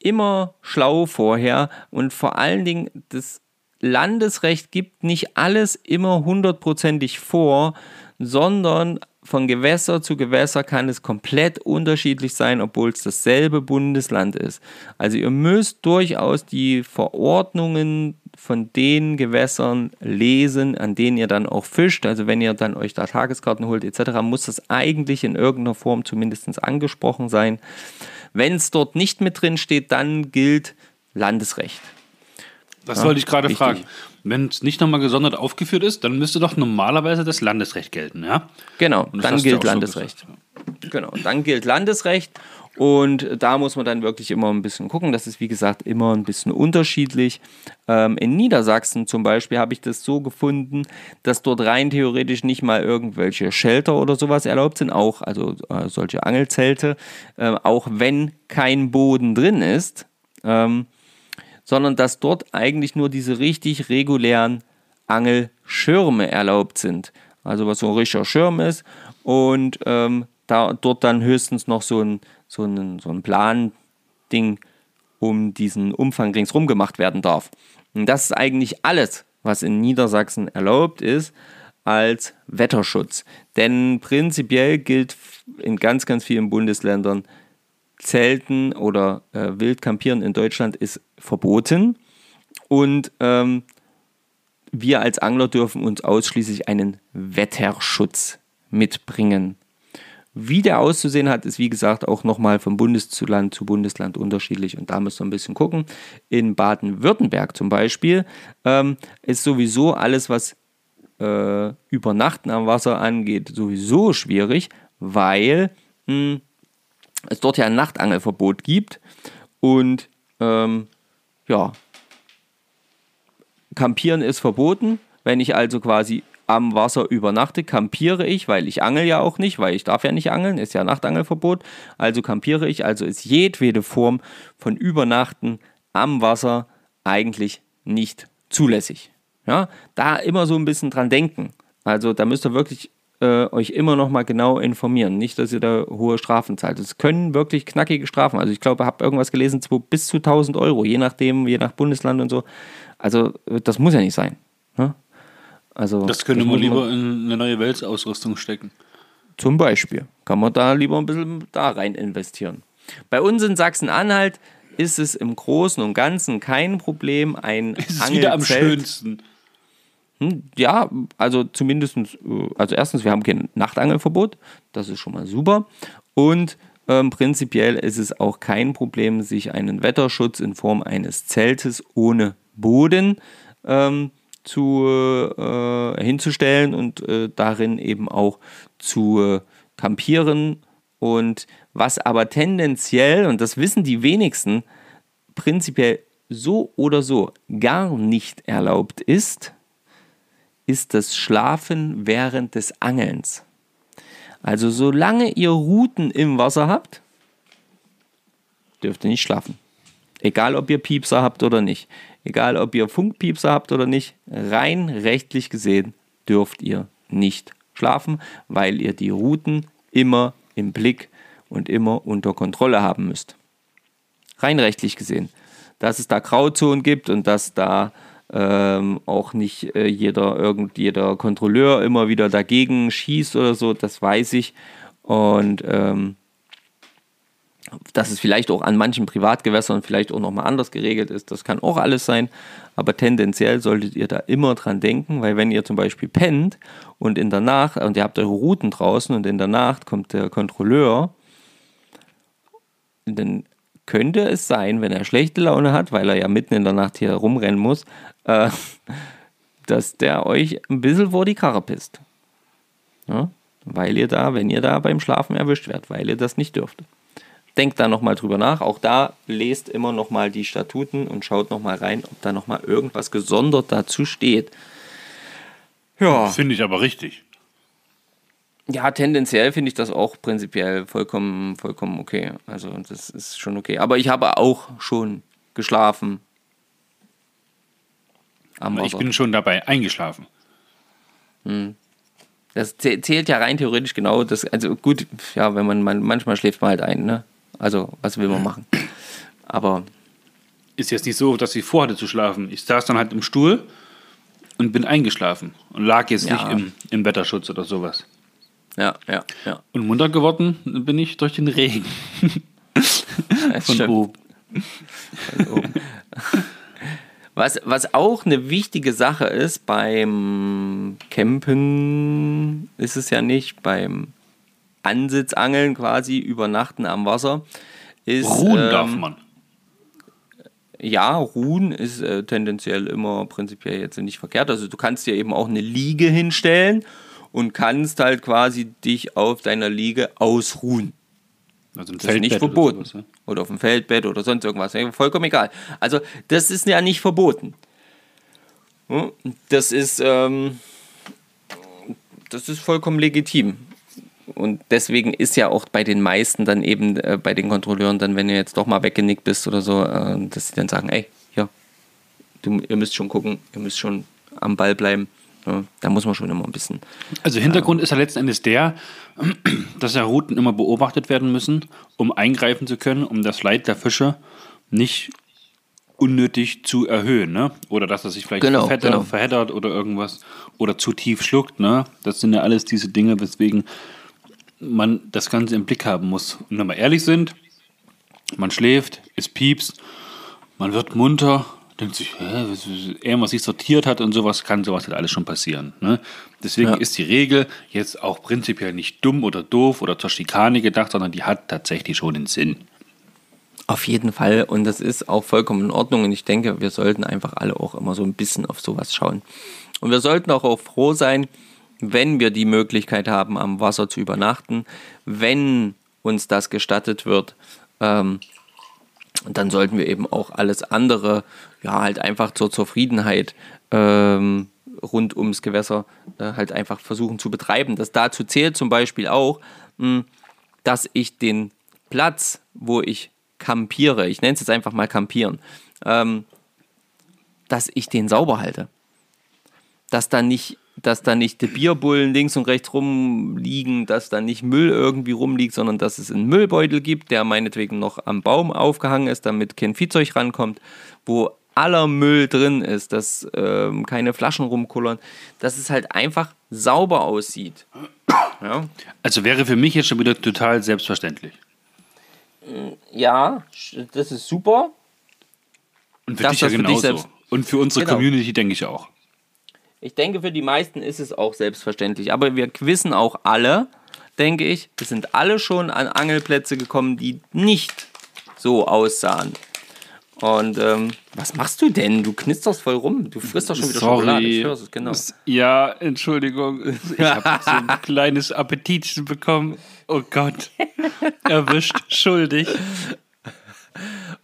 Speaker 1: immer schlau vorher und vor allen Dingen das Landesrecht gibt nicht alles immer hundertprozentig vor, sondern von Gewässer zu Gewässer kann es komplett unterschiedlich sein, obwohl es dasselbe Bundesland ist. Also ihr müsst durchaus die Verordnungen von den Gewässern lesen, an denen ihr dann auch fischt. Also wenn ihr dann euch da Tageskarten holt etc., muss das eigentlich in irgendeiner Form zumindest angesprochen sein. Wenn es dort nicht mit drin steht, dann gilt Landesrecht.
Speaker 3: Das
Speaker 1: Ja,
Speaker 3: wollte ich gerade fragen. Wenn es nicht nochmal gesondert aufgeführt ist, dann müsste doch normalerweise das Landesrecht gelten, ja?
Speaker 1: Genau, dann gilt
Speaker 3: so
Speaker 1: Landesrecht.
Speaker 3: gesagt,
Speaker 1: Genau, dann gilt Landesrecht und da muss man dann wirklich immer ein bisschen gucken. Das ist wie gesagt immer ein bisschen unterschiedlich. Ähm, in Niedersachsen zum Beispiel habe ich das so gefunden, dass dort rein theoretisch nicht mal irgendwelche Shelter oder sowas erlaubt sind, auch also äh, solche Angelzelte, äh, auch wenn kein Boden drin ist. Ähm, sondern dass dort eigentlich nur diese richtig regulären Angelschirme erlaubt sind. Also was so ein richtiger Schirm ist und ähm, da dort dann höchstens noch so ein, so ein, so ein Plan-Ding um diesen Umfang ringsrum gemacht werden darf. Und das ist eigentlich alles, was in Niedersachsen erlaubt ist als Wetterschutz. Denn prinzipiell gilt in ganz, ganz vielen Bundesländern, Zelten oder äh, Wildkampieren in Deutschland ist verboten. Und ähm, wir als Angler dürfen uns ausschließlich einen Wetterschutz mitbringen. Wie der auszusehen hat, ist wie gesagt auch nochmal von Bundesland zu Bundesland unterschiedlich und da müssen wir ein bisschen gucken. In Baden-Württemberg zum Beispiel ähm, ist sowieso alles, was äh, Übernachten am Wasser angeht, sowieso schwierig, weil mh, es dort ja ein Nachtangelverbot gibt und ähm, ja, Campieren ist verboten. Wenn ich also quasi am Wasser übernachte, campiere ich, weil ich angel ja auch nicht, weil ich darf ja nicht angeln, ist ja Nachtangelverbot. Also campiere ich, also ist jedwede Form von Übernachten am Wasser eigentlich nicht zulässig. Ja, da immer so ein bisschen dran denken. Also da müsst ihr wirklich äh, euch immer noch mal genau informieren. Nicht, dass ihr da hohe Strafen zahlt. Es können wirklich knackige Strafen. Also ich glaube, ich habe irgendwas gelesen, bis zu 1000 Euro, je nachdem, je nach Bundesland und so. Also äh, das muss ja nicht sein. Ne? Also
Speaker 3: Das könnte man lieber in eine neue Weltausrüstung stecken.
Speaker 1: Zum Beispiel. Kann man da lieber ein bisschen da rein investieren. Bei uns in Sachsen-Anhalt ist es im Großen und Ganzen kein Problem, ein
Speaker 3: Es ist wieder am
Speaker 1: Angelzelt-
Speaker 3: schönsten.
Speaker 1: Hm, Ja, also zumindest, also erstens, wir haben kein Nachtangelverbot, das ist schon mal super. Und ähm, prinzipiell ist es auch kein Problem, sich einen Wetterschutz in Form eines Zeltes ohne Boden ähm, zu, äh, hinzustellen und äh, darin eben auch zu äh, campieren. Und was aber tendenziell, und das wissen die wenigsten, prinzipiell so oder so gar nicht erlaubt ist, ist das Schlafen während des Angelns. Also solange ihr Ruten im Wasser habt, dürft ihr nicht schlafen. Egal ob ihr Piepser habt oder nicht. Egal ob ihr Funkpiepser habt oder nicht. Rein rechtlich gesehen dürft ihr nicht schlafen, weil ihr die Routen immer im Blick und immer unter Kontrolle haben müsst. Rein rechtlich gesehen. Dass es da Grauzonen gibt und dass da ähm, auch nicht äh, jeder, irgend, jeder Kontrolleur immer wieder dagegen schießt oder so, das weiß ich. Und ähm, dass es vielleicht auch an manchen Privatgewässern vielleicht auch nochmal anders geregelt ist, das kann auch alles sein. Aber tendenziell solltet ihr da immer dran denken, weil wenn ihr zum Beispiel pennt und in der Nacht, und ihr habt eure Routen draußen und in der Nacht kommt der Kontrolleur, dann könnte es sein, wenn er schlechte Laune hat, weil er ja mitten in der Nacht hier rumrennen muss, äh, dass der euch ein bisschen vor die Karre pisst. Ja? Weil ihr da, wenn ihr da beim Schlafen erwischt werdet, weil ihr das nicht dürft. Denkt da nochmal drüber nach. Auch da lest immer nochmal die Statuten und schaut nochmal rein, ob da nochmal irgendwas gesondert dazu steht. Ja.
Speaker 3: Finde ich aber richtig.
Speaker 1: Ja, tendenziell finde ich das auch prinzipiell vollkommen, vollkommen okay. Also das ist schon okay. Aber ich habe auch schon geschlafen. Am
Speaker 3: Ich bin schon dabei eingeschlafen.
Speaker 1: Das zäh- zählt ja rein theoretisch genau. Das, also gut, ja, wenn man, man manchmal schläft man halt ein, ne? Also was will man machen? Aber
Speaker 3: Ist jetzt nicht so, dass ich vorhatte zu schlafen. Ich saß dann halt im Stuhl und bin eingeschlafen und lag jetzt
Speaker 1: Ja.
Speaker 3: nicht im, im Wetterschutz oder sowas.
Speaker 1: ja, ja, ja.
Speaker 3: Und munter geworden bin ich durch den Regen von
Speaker 1: stimmt.
Speaker 3: oben.
Speaker 1: Was, was auch eine wichtige Sache ist beim Campen, ist es ja nicht, beim Ansitzangeln quasi, übernachten am Wasser, ist.
Speaker 3: Ruhen
Speaker 1: ähm,
Speaker 3: darf man.
Speaker 1: ja, ruhen ist äh, tendenziell immer prinzipiell jetzt nicht verkehrt. Also du kannst dir eben auch eine Liege hinstellen und kannst halt quasi dich auf deiner Liege ausruhen.
Speaker 3: Also
Speaker 1: Das ist nicht
Speaker 3: Feldbett oder
Speaker 1: verboten.
Speaker 3: sowas, ne?
Speaker 1: Oder auf dem Feldbett oder sonst irgendwas. Ja, Vollkommen egal. Also, das ist ja nicht verboten. Hm? Das ist, ähm, das ist vollkommen legitim. Und deswegen ist ja auch bei den meisten dann eben, äh, bei den Kontrolleuren dann, wenn du jetzt doch mal weggenickt bist oder so, äh, dass sie dann sagen, ey, ja, du, ihr müsst schon gucken, ihr müsst schon am Ball bleiben. Ja, da muss man schon immer ein bisschen.
Speaker 3: Also Hintergrund ist ja letzten Endes der, dass ja Routen immer beobachtet werden müssen, um eingreifen zu können, um das Leid der Fische nicht unnötig zu erhöhen, ne? Oder dass er sich vielleicht
Speaker 1: Genau,
Speaker 3: verheddert,
Speaker 1: genau.
Speaker 3: verheddert oder irgendwas oder zu tief schluckt, ne? Das sind ja alles diese Dinge, weswegen man das Ganze im Blick haben muss. Und wenn wir ehrlich sind, man schläft, es piepst, man wird munter, denkt sich, hä, was, was, irgendwas sich sortiert hat und sowas, kann sowas halt alles schon passieren. Ne? Deswegen
Speaker 1: Ja.
Speaker 3: ist die Regel jetzt auch prinzipiell nicht dumm oder doof oder zur Schikane gedacht, sondern die hat tatsächlich schon einen Sinn.
Speaker 1: Auf jeden Fall und das ist auch vollkommen in Ordnung und ich denke, wir sollten einfach alle auch immer so ein bisschen auf sowas schauen. Und wir sollten auch, auch froh sein, wenn wir die Möglichkeit haben, am Wasser zu übernachten, wenn uns das gestattet wird, ähm, dann sollten wir eben auch alles andere, ja, halt einfach zur Zufriedenheit ähm, rund ums Gewässer äh, halt einfach versuchen zu betreiben. Das dazu zählt zum Beispiel auch, mh, dass ich den Platz, wo ich kampiere, ich nenne es jetzt einfach mal kampieren, ähm, dass ich den sauber halte. Dass da nicht, dass da nicht die Bierbullen links und rechts rumliegen, dass da nicht Müll irgendwie rumliegt, sondern dass es einen Müllbeutel gibt, der meinetwegen noch am Baum aufgehangen ist, damit kein Viehzeug rankommt, wo aller Müll drin ist, dass ähm, keine Flaschen rumkullern, dass es halt einfach sauber aussieht. Ja,
Speaker 3: Also wäre für mich jetzt schon wieder total selbstverständlich.
Speaker 1: ja das ist super.
Speaker 3: Und für
Speaker 1: Das,
Speaker 3: dich ja
Speaker 1: dich
Speaker 3: genauso. Und für unsere
Speaker 1: Genau.
Speaker 3: Community denke ich auch.
Speaker 1: Ich denke, für die meisten ist es auch selbstverständlich. Aber wir wissen auch alle, denke ich, wir sind alle schon an Angelplätze gekommen, die nicht so aussahen. Und ähm, was machst du denn? Du knisterst voll rum. Du frisst doch schon wieder Schokolade. Ich höre es, genau.
Speaker 3: Ja, Entschuldigung. Ich habe so ein kleines Appetitchen bekommen. Oh Gott. Erwischt. Schuldig.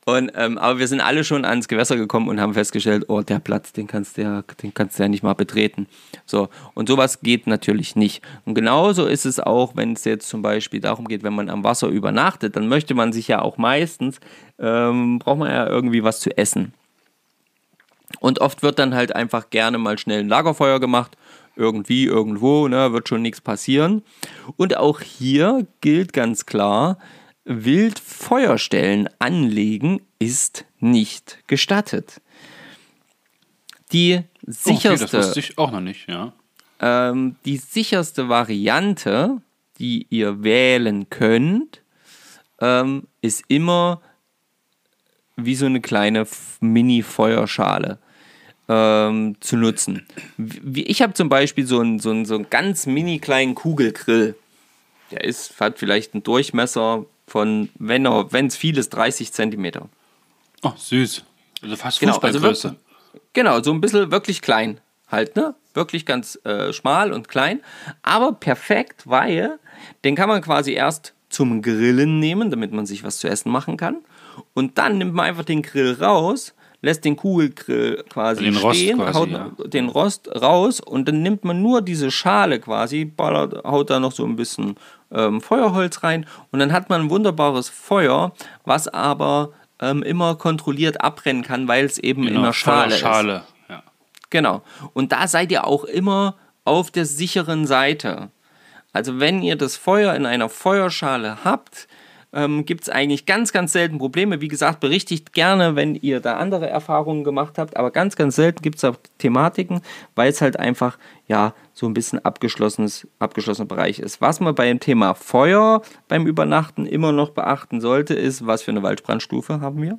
Speaker 1: Und, ähm, aber wir sind alle schon ans Gewässer gekommen und haben festgestellt, oh, der Platz, den kannst du ja, den kannst du ja nicht mal betreten. So, und sowas geht natürlich nicht. Und genauso ist es auch, wenn es jetzt zum Beispiel darum geht, wenn man am Wasser übernachtet, dann möchte man sich ja auch meistens, ähm, braucht man ja irgendwie was zu essen. Und oft wird dann halt einfach gerne mal schnell ein Lagerfeuer gemacht. Irgendwie, irgendwo, ne, wird schon nichts passieren. Und auch hier gilt ganz klar, Wildfeuerstellen anlegen ist nicht gestattet. Die
Speaker 3: Okay, das
Speaker 1: sicherste,
Speaker 3: wusste ich auch noch nicht, ja.
Speaker 1: ähm, die sicherste Variante, die ihr wählen könnt, ähm, ist immer wie so eine kleine Mini-Feuerschale ähm, zu nutzen. Ich habe zum Beispiel so einen, so, einen, so einen ganz mini kleinen Kugelgrill. Der ist, hat vielleicht einen Durchmesser von, wenn es viel ist, 30 Zentimeter.
Speaker 3: Oh, süß. Also fast
Speaker 1: Genau, also wirklich, genau, so ein bisschen wirklich klein halt, ne? Wirklich ganz äh, schmal und klein, aber perfekt, weil den kann man quasi erst zum Grillen nehmen, damit man sich was zu essen machen kann. Und dann nimmt man einfach den Grill raus, lässt den Kugelgrill quasi
Speaker 3: Den
Speaker 1: stehen,
Speaker 3: quasi,
Speaker 1: haut
Speaker 3: ja.
Speaker 1: den Rost raus und dann nimmt man nur diese Schale quasi, ballert, haut da noch so ein bisschen ähm, Feuerholz rein und dann hat man ein wunderbares Feuer, was aber ähm, immer kontrolliert abbrennen kann, weil es eben in
Speaker 3: Genau,
Speaker 1: einer Schale ist.
Speaker 3: Schale. Ja.
Speaker 1: Genau. Und da seid ihr auch immer auf der sicheren Seite. Also wenn ihr das Feuer in einer Feuerschale habt, ähm, gibt es eigentlich ganz, ganz selten Probleme. Wie gesagt, berichtigt gerne, wenn ihr da andere Erfahrungen gemacht habt, aber ganz, ganz selten gibt es da Thematiken, weil es halt einfach, ja, so ein bisschen abgeschlossenes, abgeschlossener Bereich ist. Was man beim Thema Feuer beim Übernachten immer noch beachten sollte, ist, was für eine Waldbrandstufe haben wir.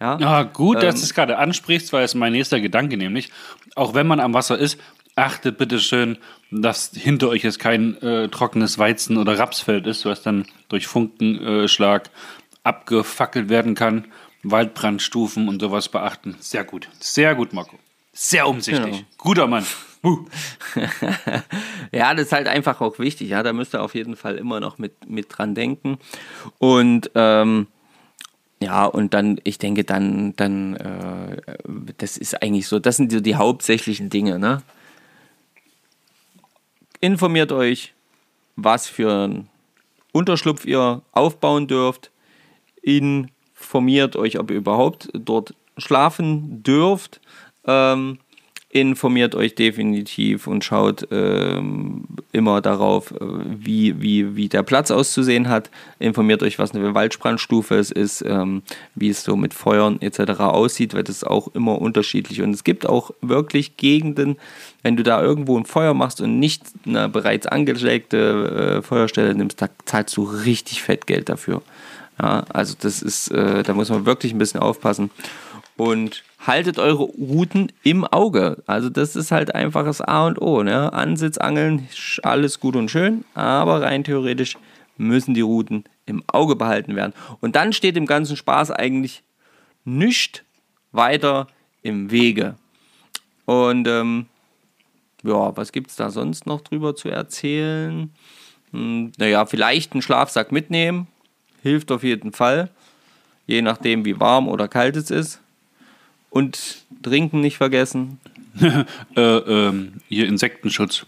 Speaker 1: Ja,
Speaker 3: Ah, gut, dass
Speaker 1: Ähm,
Speaker 3: du es gerade ansprichst, weil es mein nächster Gedanke nämlich. Auch wenn man am Wasser ist, achtet bitte schön, dass hinter euch jetzt kein äh, trockenes Weizen- oder Rapsfeld ist, was dann durch Funkenschlag abgefackelt werden kann. Waldbrandstufen und sowas beachten. Sehr gut. Sehr gut, Marco. Sehr umsichtig.
Speaker 1: Genau.
Speaker 3: Guter Mann. Uh.
Speaker 1: Ja, das ist halt einfach auch wichtig. Ja, da müsst ihr auf jeden Fall immer noch mit, mit dran denken. Und ähm, ja, und dann, ich denke, dann, dann, äh, das ist eigentlich so, das sind die, die hauptsächlichen Dinge, ne? Informiert euch, was für einen Unterschlupf ihr aufbauen dürft. Informiert euch, ob ihr überhaupt dort schlafen dürft. Ähm, informiert euch definitiv und schaut ähm, immer darauf, äh, wie, wie, wie der Platz auszusehen hat. Informiert euch, was eine Waldbrandstufe es ist, ähm, wie es so mit Feuern etc. aussieht, weil das ist auch immer unterschiedlich. Und es gibt auch wirklich Gegenden, wenn du da irgendwo ein Feuer machst und nicht eine bereits angelegte äh, Feuerstelle nimmst, da zahlst du richtig fett Geld dafür. Ja, also das ist, äh, da muss man wirklich ein bisschen aufpassen. Und haltet eure Routen im Auge. Also das ist halt einfach das A und O. Ne? Ansitzangeln, alles gut und schön, aber rein theoretisch müssen die Routen im Auge behalten werden. Und dann steht dem ganzen Spaß eigentlich nichts weiter im Wege. Und ähm, ja, was gibt es da sonst noch drüber zu erzählen? Hm, naja, vielleicht einen Schlafsack mitnehmen. Hilft auf jeden Fall. Je nachdem, wie warm oder kalt es ist. Und trinken nicht vergessen.
Speaker 3: äh, ähm, hier Insektenschutz.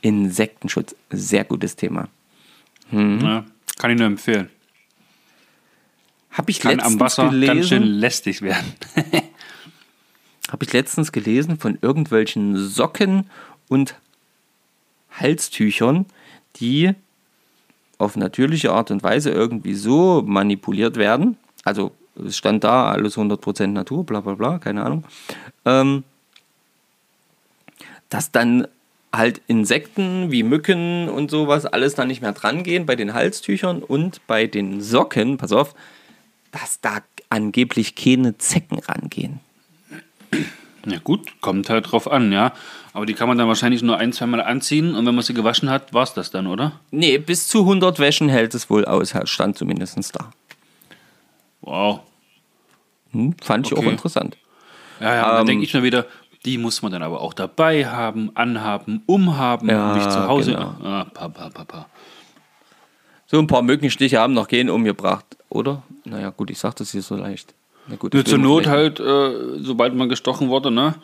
Speaker 1: Insektenschutz, sehr gutes Thema. Mhm.
Speaker 3: Ja, kann ich nur empfehlen.
Speaker 1: Habe ich
Speaker 3: Kann am Wasser ganz schön
Speaker 1: gelesen,
Speaker 3: lästig werden.
Speaker 1: habe ich letztens gelesen von irgendwelchen Socken und Halstüchern, die auf natürliche Art und Weise irgendwie so manipuliert werden. Also es stand da alles 100% Natur, bla bla bla, keine Ahnung. Ähm, dass dann halt Insekten wie Mücken und sowas alles da nicht mehr dran gehen bei den Halstüchern und bei den Socken, pass auf, dass da angeblich keine Zecken rangehen.
Speaker 3: Ja gut, kommt halt drauf an, ja. Aber die kann man dann wahrscheinlich nur ein, zweimal anziehen und wenn man sie gewaschen hat, war es das dann, oder?
Speaker 1: Nee, bis zu 100 Wäschen hält es wohl aus, stand zumindest da.
Speaker 3: Wow.
Speaker 1: Hm, fand ich
Speaker 3: Okay.
Speaker 1: auch interessant.
Speaker 3: Ja, ja, und dann
Speaker 1: Ähm,
Speaker 3: denke ich mir wieder, die muss man dann aber auch dabei haben, anhaben, umhaben,
Speaker 1: Ja,
Speaker 3: nicht zu Hause.
Speaker 1: genau.
Speaker 3: Ah, pa, pa, pa, pa.
Speaker 1: So ein paar Mückenstiche haben noch gehen umgebracht, oder? Naja, gut, ich sag das hier so leicht. Gut,
Speaker 3: Ja,
Speaker 1: das
Speaker 3: zur Not halt, äh, sobald man gestochen wurde, ne?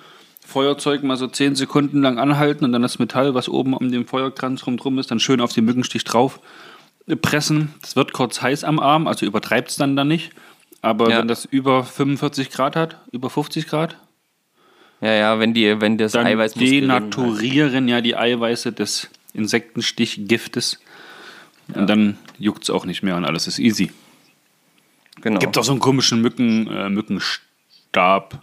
Speaker 3: Feuerzeug mal so 10 Sekunden lang anhalten und dann das Metall, was oben um den Feuerkranz rumdrum ist, dann schön auf den Mückenstich drauf äh, pressen. Das wird kurz heiß am Arm, also übertreibt es dann da nicht. Aber
Speaker 1: Ja.
Speaker 3: wenn das über 45 Grad hat, über 50 Grad,
Speaker 1: Ja, ja, wenn, die, wenn das
Speaker 3: dann
Speaker 1: Eiweiß
Speaker 3: denaturieren ja die Eiweiße des Insektenstichgiftes. Und dann juckt es auch nicht mehr und alles ist easy.
Speaker 1: Genau.
Speaker 3: Gibt auch so einen komischen Mücken, äh, Mückenstab,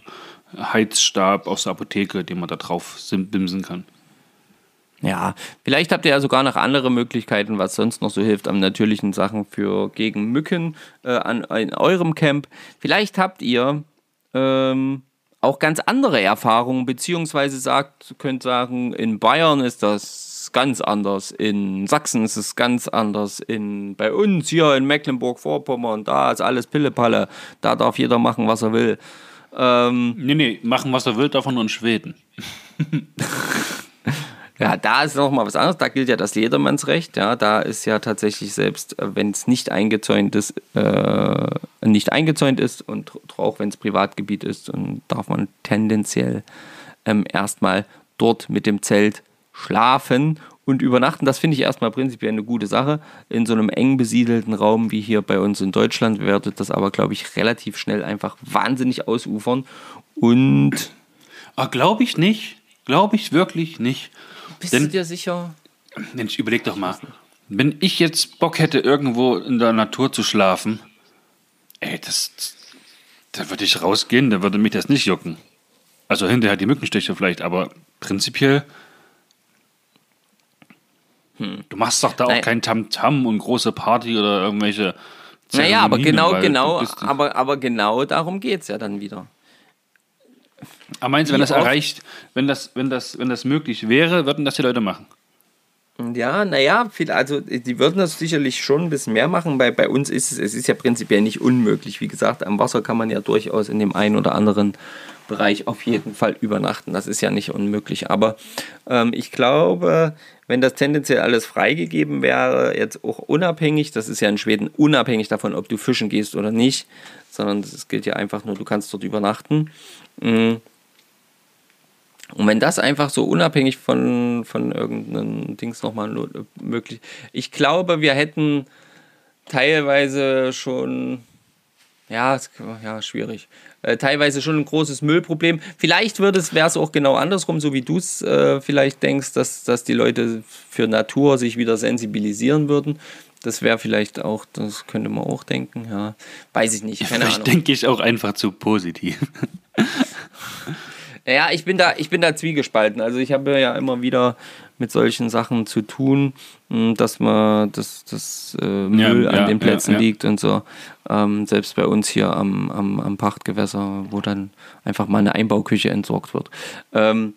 Speaker 3: Heizstab aus der Apotheke, den man da drauf bimsen kann.
Speaker 1: Ja, vielleicht habt ihr ja sogar noch andere Möglichkeiten, was sonst noch so hilft an natürlichen Sachen für gegen Mücken äh, an, in eurem Camp. Vielleicht habt ihr ähm, auch ganz andere Erfahrungen, beziehungsweise sagt, könnt sagen, in Bayern ist das ganz anders, in Sachsen ist es ganz anders, in, bei uns hier in Mecklenburg-Vorpommern, da ist alles Pillepalle, da darf jeder machen, was er will. Ähm,
Speaker 3: Nee, nee, machen, was er will, davon nur in Schweden.
Speaker 1: Ja, da ist noch mal was anderes. Da gilt ja das Jedermannsrecht. Ja, da ist ja tatsächlich selbst, äh, wenn es nicht eingezäunt ist, äh, nicht eingezäunt ist und auch wenn es Privatgebiet ist, dann darf man tendenziell ähm, erstmal dort mit dem Zelt schlafen und übernachten. Das finde ich erstmal prinzipiell eine gute Sache. In so einem eng besiedelten Raum wie hier bei uns in Deutschland werdet das aber, glaube ich, relativ schnell einfach wahnsinnig ausufern. Und
Speaker 3: Ah, glaube ich nicht. Glaube ich wirklich nicht.
Speaker 1: bist
Speaker 3: Denn-
Speaker 1: du dir sicher?
Speaker 3: Mensch, überleg doch mal. Wenn ich jetzt Bock hätte, irgendwo in der Natur zu schlafen, ey, das. Da würde ich rausgehen, da würde mich das nicht jucken. Also hinterher die Mückenstiche vielleicht, aber prinzipiell. Du machst doch da auch
Speaker 1: Nein.
Speaker 3: kein Tamtam und große Party oder irgendwelche.
Speaker 1: Naja, aber
Speaker 3: Zeremonien,
Speaker 1: genau,
Speaker 3: weil
Speaker 1: genau, aber, aber genau darum geht es ja dann wieder.
Speaker 3: Aber meinst du, wenn das erreicht, wenn das, wenn das, wenn das möglich wäre, würden das die Leute machen?
Speaker 1: Ja, naja, also die würden das sicherlich schon ein bisschen mehr machen. Bei, bei uns ist es, es ist ja prinzipiell nicht unmöglich. Wie gesagt, am Wasser kann man ja durchaus in dem einen oder anderen Bereich auf jeden Fall übernachten. Das ist ja nicht unmöglich. Aber ähm, ich glaube, wenn das tendenziell alles freigegeben wäre, jetzt auch unabhängig, das ist ja in Schweden unabhängig davon, ob du fischen gehst oder nicht, sondern es gilt ja einfach nur, du kannst dort übernachten. Mhm und wenn das einfach so unabhängig von, von irgendeinem Dings nochmal möglich Ich glaube, wir hätten teilweise schon. Ja, ja schwierig. Äh, teilweise schon ein großes Müllproblem. Vielleicht wäre es auch genau andersrum, so wie du es äh, vielleicht denkst, dass, dass die Leute für Natur sich wieder sensibilisieren würden. Das wäre vielleicht auch, das könnte man auch denken, ja. Weiß ich nicht,
Speaker 3: keine vielleicht Ahnung. denke ich auch einfach zu positiv.
Speaker 1: Ja, ich bin da, ich bin da zwiegespalten. Also ich habe ja immer wieder mit solchen Sachen zu tun, hm, dass man das, das äh, Müll ja, an ja, den Plätzen ja, liegt und so. Ähm, selbst bei uns hier am, am, am Pachtgewässer, wo dann einfach mal eine Einbauküche entsorgt wird. Ähm,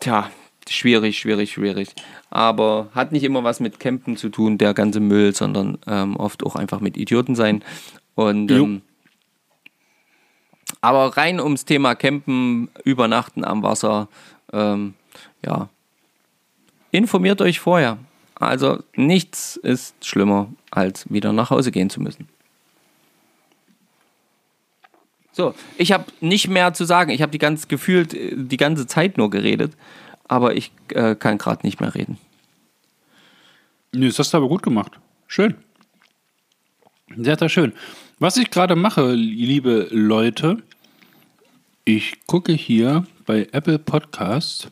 Speaker 1: tja, schwierig, schwierig, schwierig. Aber hat nicht immer was mit Campen zu tun, der ganze Müll, sondern ähm, oft auch einfach mit Idioten sein. Und ähm, aber rein ums Thema Campen, Übernachten am Wasser, ähm, ja. Informiert euch vorher. Also nichts ist schlimmer, als wieder nach Hause gehen zu müssen. So, ich habe nicht mehr zu sagen. Ich habe die ganz gefühlt äh, die ganze Zeit nur geredet, aber ich äh, kann gerade nicht mehr reden.
Speaker 3: Nee, das hast du aber gut gemacht. Schön. Sehr, sehr schön. Was ich gerade mache, liebe Leute, ich gucke hier bei Apple Podcast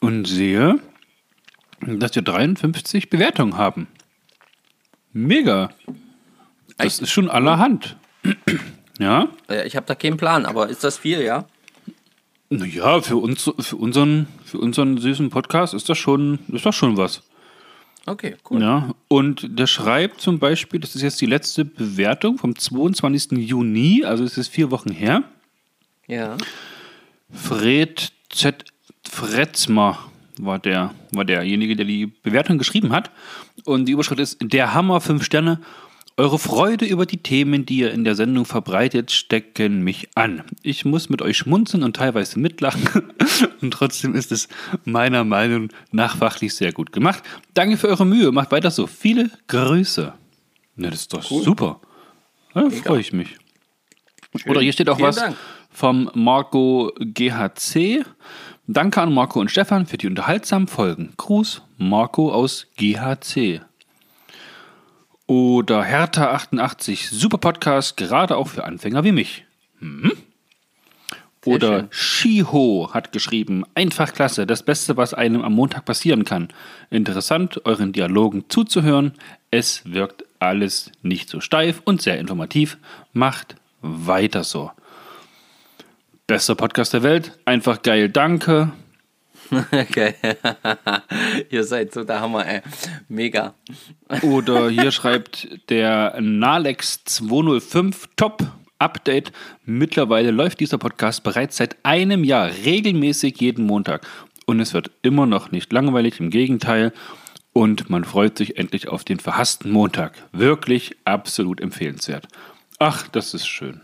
Speaker 3: und sehe, dass wir 53 Bewertungen haben. Mega. Das ist schon allerhand. ja?
Speaker 1: Ich habe da keinen Plan, aber ist das viel, ja?
Speaker 3: Naja, für, uns, für, unseren, für unseren süßen Podcast ist das schon, ist das schon was.
Speaker 1: Okay, cool.
Speaker 3: Ja, und der schreibt zum Beispiel, das ist jetzt die letzte Bewertung vom 22. Juni, also es ist vier Wochen her.
Speaker 1: Ja.
Speaker 3: Fred Z. Fretzmer war, der, war derjenige, der die Bewertung geschrieben hat. Und die Überschrift ist: Der Hammer 5 Sterne. Eure Freude über die Themen, die ihr in der Sendung verbreitet, stecken mich an. Ich muss mit euch schmunzeln und teilweise mitlachen. und trotzdem ist es meiner Meinung nach fachlich sehr gut gemacht. Danke für eure Mühe. Macht weiter so. Viele Grüße. Na, das ist doch cool. super. Da freue ich mich. Schön. Oder hier steht auch Vielen was. Dank vom Marco GHC. Danke an Marco und Stefan für die unterhaltsamen Folgen. Gruß, Marco aus GHC. Oder Hertha88, super Podcast, gerade auch für Anfänger wie mich. Hm? Oder Shiho hat geschrieben, einfach klasse, das Beste, was einem am Montag passieren kann. Interessant, euren Dialogen zuzuhören. Es wirkt alles nicht so steif und sehr informativ. Macht weiter so. Bester Podcast der Welt. Einfach geil, danke.
Speaker 1: Okay. Ihr seid so der Hammer, ey. Mega.
Speaker 3: Oder hier schreibt der Nalex 205 Top Update. Mittlerweile läuft dieser Podcast bereits seit einem Jahr regelmäßig jeden Montag. Und es wird immer noch nicht langweilig, im Gegenteil. Und man freut sich endlich auf den verhassten Montag. Wirklich absolut empfehlenswert. Ach, das ist schön.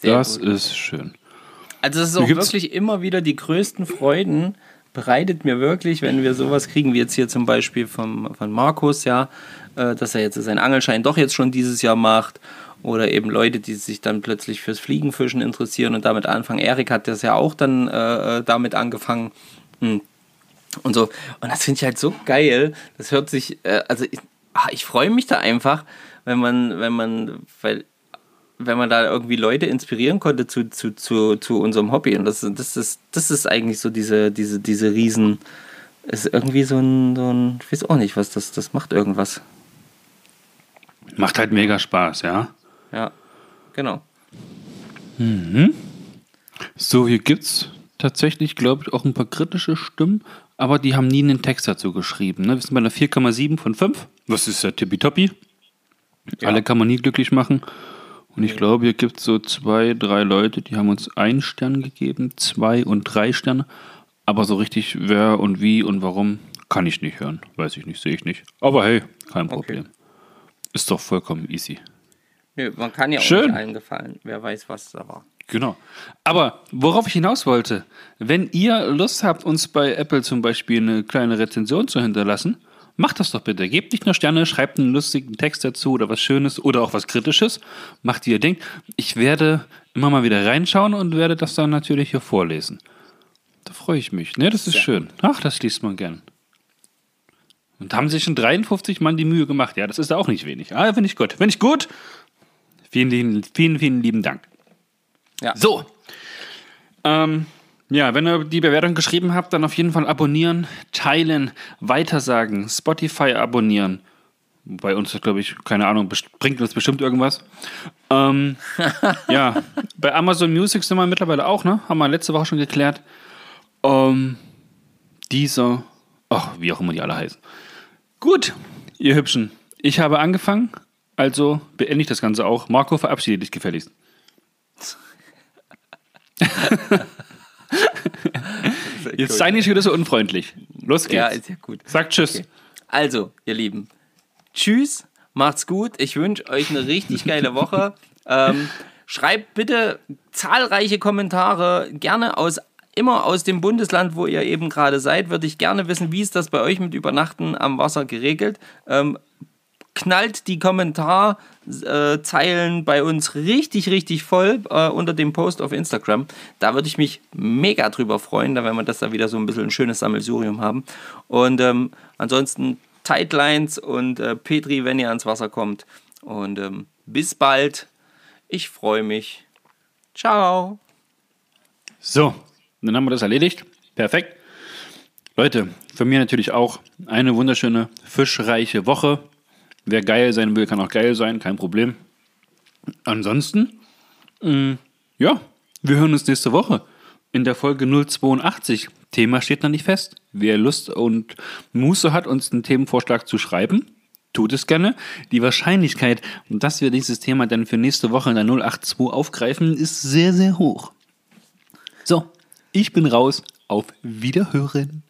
Speaker 3: Sehr das gut. ist schön.
Speaker 1: Also es ist auch wirklich immer wieder die größten Freuden bereitet mir wirklich, wenn wir sowas kriegen, wie jetzt hier zum Beispiel vom, von Markus, ja, äh, dass er jetzt seinen Angelschein doch jetzt schon dieses Jahr macht. Oder eben Leute, die sich dann plötzlich fürs Fliegenfischen interessieren und damit anfangen. Erik hat das ja auch dann äh, äh damit angefangen. Hm. Und so. Und das finde ich halt so geil. Das hört sich, äh, also ich, ach, ich freue mich da einfach, wenn man, wenn man, weil wenn man da irgendwie Leute inspirieren konnte zu, zu, zu, zu unserem Hobby. Und das, das, ist, das ist eigentlich so diese, diese, diese Riesen. Ist irgendwie so ein, so ein, ich weiß auch nicht, was das, das macht irgendwas.
Speaker 3: Macht halt mega Spaß, ja?
Speaker 1: Ja, genau.
Speaker 3: Mhm. So, hier gibt es tatsächlich, glaube ich, auch ein paar kritische Stimmen, aber die haben nie einen Text dazu geschrieben. Ne? Wir sind bei einer 4,7 von 5. Was ist ja tippitoppi? Ja. Alle kann man nie glücklich machen. Und ich glaube, hier gibt es so zwei, drei Leute, die haben uns einen Stern gegeben, zwei und drei Sterne. Aber so richtig wer und wie und warum kann ich nicht hören. Weiß ich nicht, sehe ich nicht. Aber hey, kein Problem. Ist doch vollkommen easy.
Speaker 1: Nö, man kann ja auch
Speaker 3: Schön.
Speaker 1: nicht allen gefallen. Wer weiß, was da war.
Speaker 3: Genau. Aber worauf ich hinaus wollte, wenn ihr Lust habt, uns bei Apple zum Beispiel eine kleine Rezension zu hinterlassen, macht das doch bitte. Gebt nicht nur Sterne, schreibt einen lustigen Text dazu oder was Schönes oder auch was Kritisches. Macht, wie ihr denkt. Ich werde immer mal wieder reinschauen und werde das dann natürlich hier vorlesen. Da freue ich mich. Ne, das ist
Speaker 1: Sehr
Speaker 3: schön. Ach, das liest man gern. Und haben sich schon 53 Mann die Mühe gemacht. Ja, das ist auch nicht wenig. Ah, finde ich gut. Finde ich gut. Vielen, vielen, vielen, vielen lieben Dank.
Speaker 1: Ja.
Speaker 3: So. Ähm, ja, wenn ihr die Bewertung geschrieben habt, dann auf jeden Fall abonnieren, teilen, weitersagen, Spotify abonnieren. Bei uns glaube ich, keine Ahnung, bringt uns bestimmt irgendwas. Ähm, ja, bei Amazon Music sind wir mittlerweile auch, ne? Haben wir letzte Woche schon geklärt. Ähm, dieser, ach, wie auch immer die alle heißen. Gut, ihr Hübschen. Ich habe angefangen, also beende ich das Ganze auch. Marco, verabschiede dich gefälligst. Jetzt sei nicht wieder so unfreundlich. Los geht's.
Speaker 1: Ja, ist ja gut.
Speaker 3: Sagt Tschüss.
Speaker 1: Okay. Also, ihr Lieben, tschüss, macht's gut. Ich wünsche euch eine richtig geile Woche. ähm, schreibt bitte zahlreiche Kommentare, gerne aus immer aus dem Bundesland, wo ihr eben gerade seid, würde ich gerne wissen, wie ist das bei euch mit Übernachten am Wasser geregelt. Ähm, knallt die Kommentarzeilen bei uns richtig, richtig voll äh, unter dem Post auf Instagram. Da würde ich mich mega drüber freuen, da werden wir das da wieder so ein bisschen ein schönes Sammelsurium haben. Und ähm, ansonsten Tightlines und äh, Petri, wenn ihr ans Wasser kommt. Und ähm, bis bald. Ich freue mich. Ciao.
Speaker 3: So, dann haben wir das erledigt. Perfekt. Leute, für mich natürlich auch eine wunderschöne, fischreiche Woche. Wer geil sein will, kann auch geil sein, kein Problem. Ansonsten, mh, ja, wir hören uns nächste Woche in der Folge 082. Thema steht noch nicht fest. Wer Lust und Muße hat, uns einen Themenvorschlag zu schreiben, tut es gerne. Die Wahrscheinlichkeit, dass wir dieses Thema dann für nächste Woche in der 082 aufgreifen, ist sehr, sehr hoch. So, ich bin raus. Auf Wiederhören.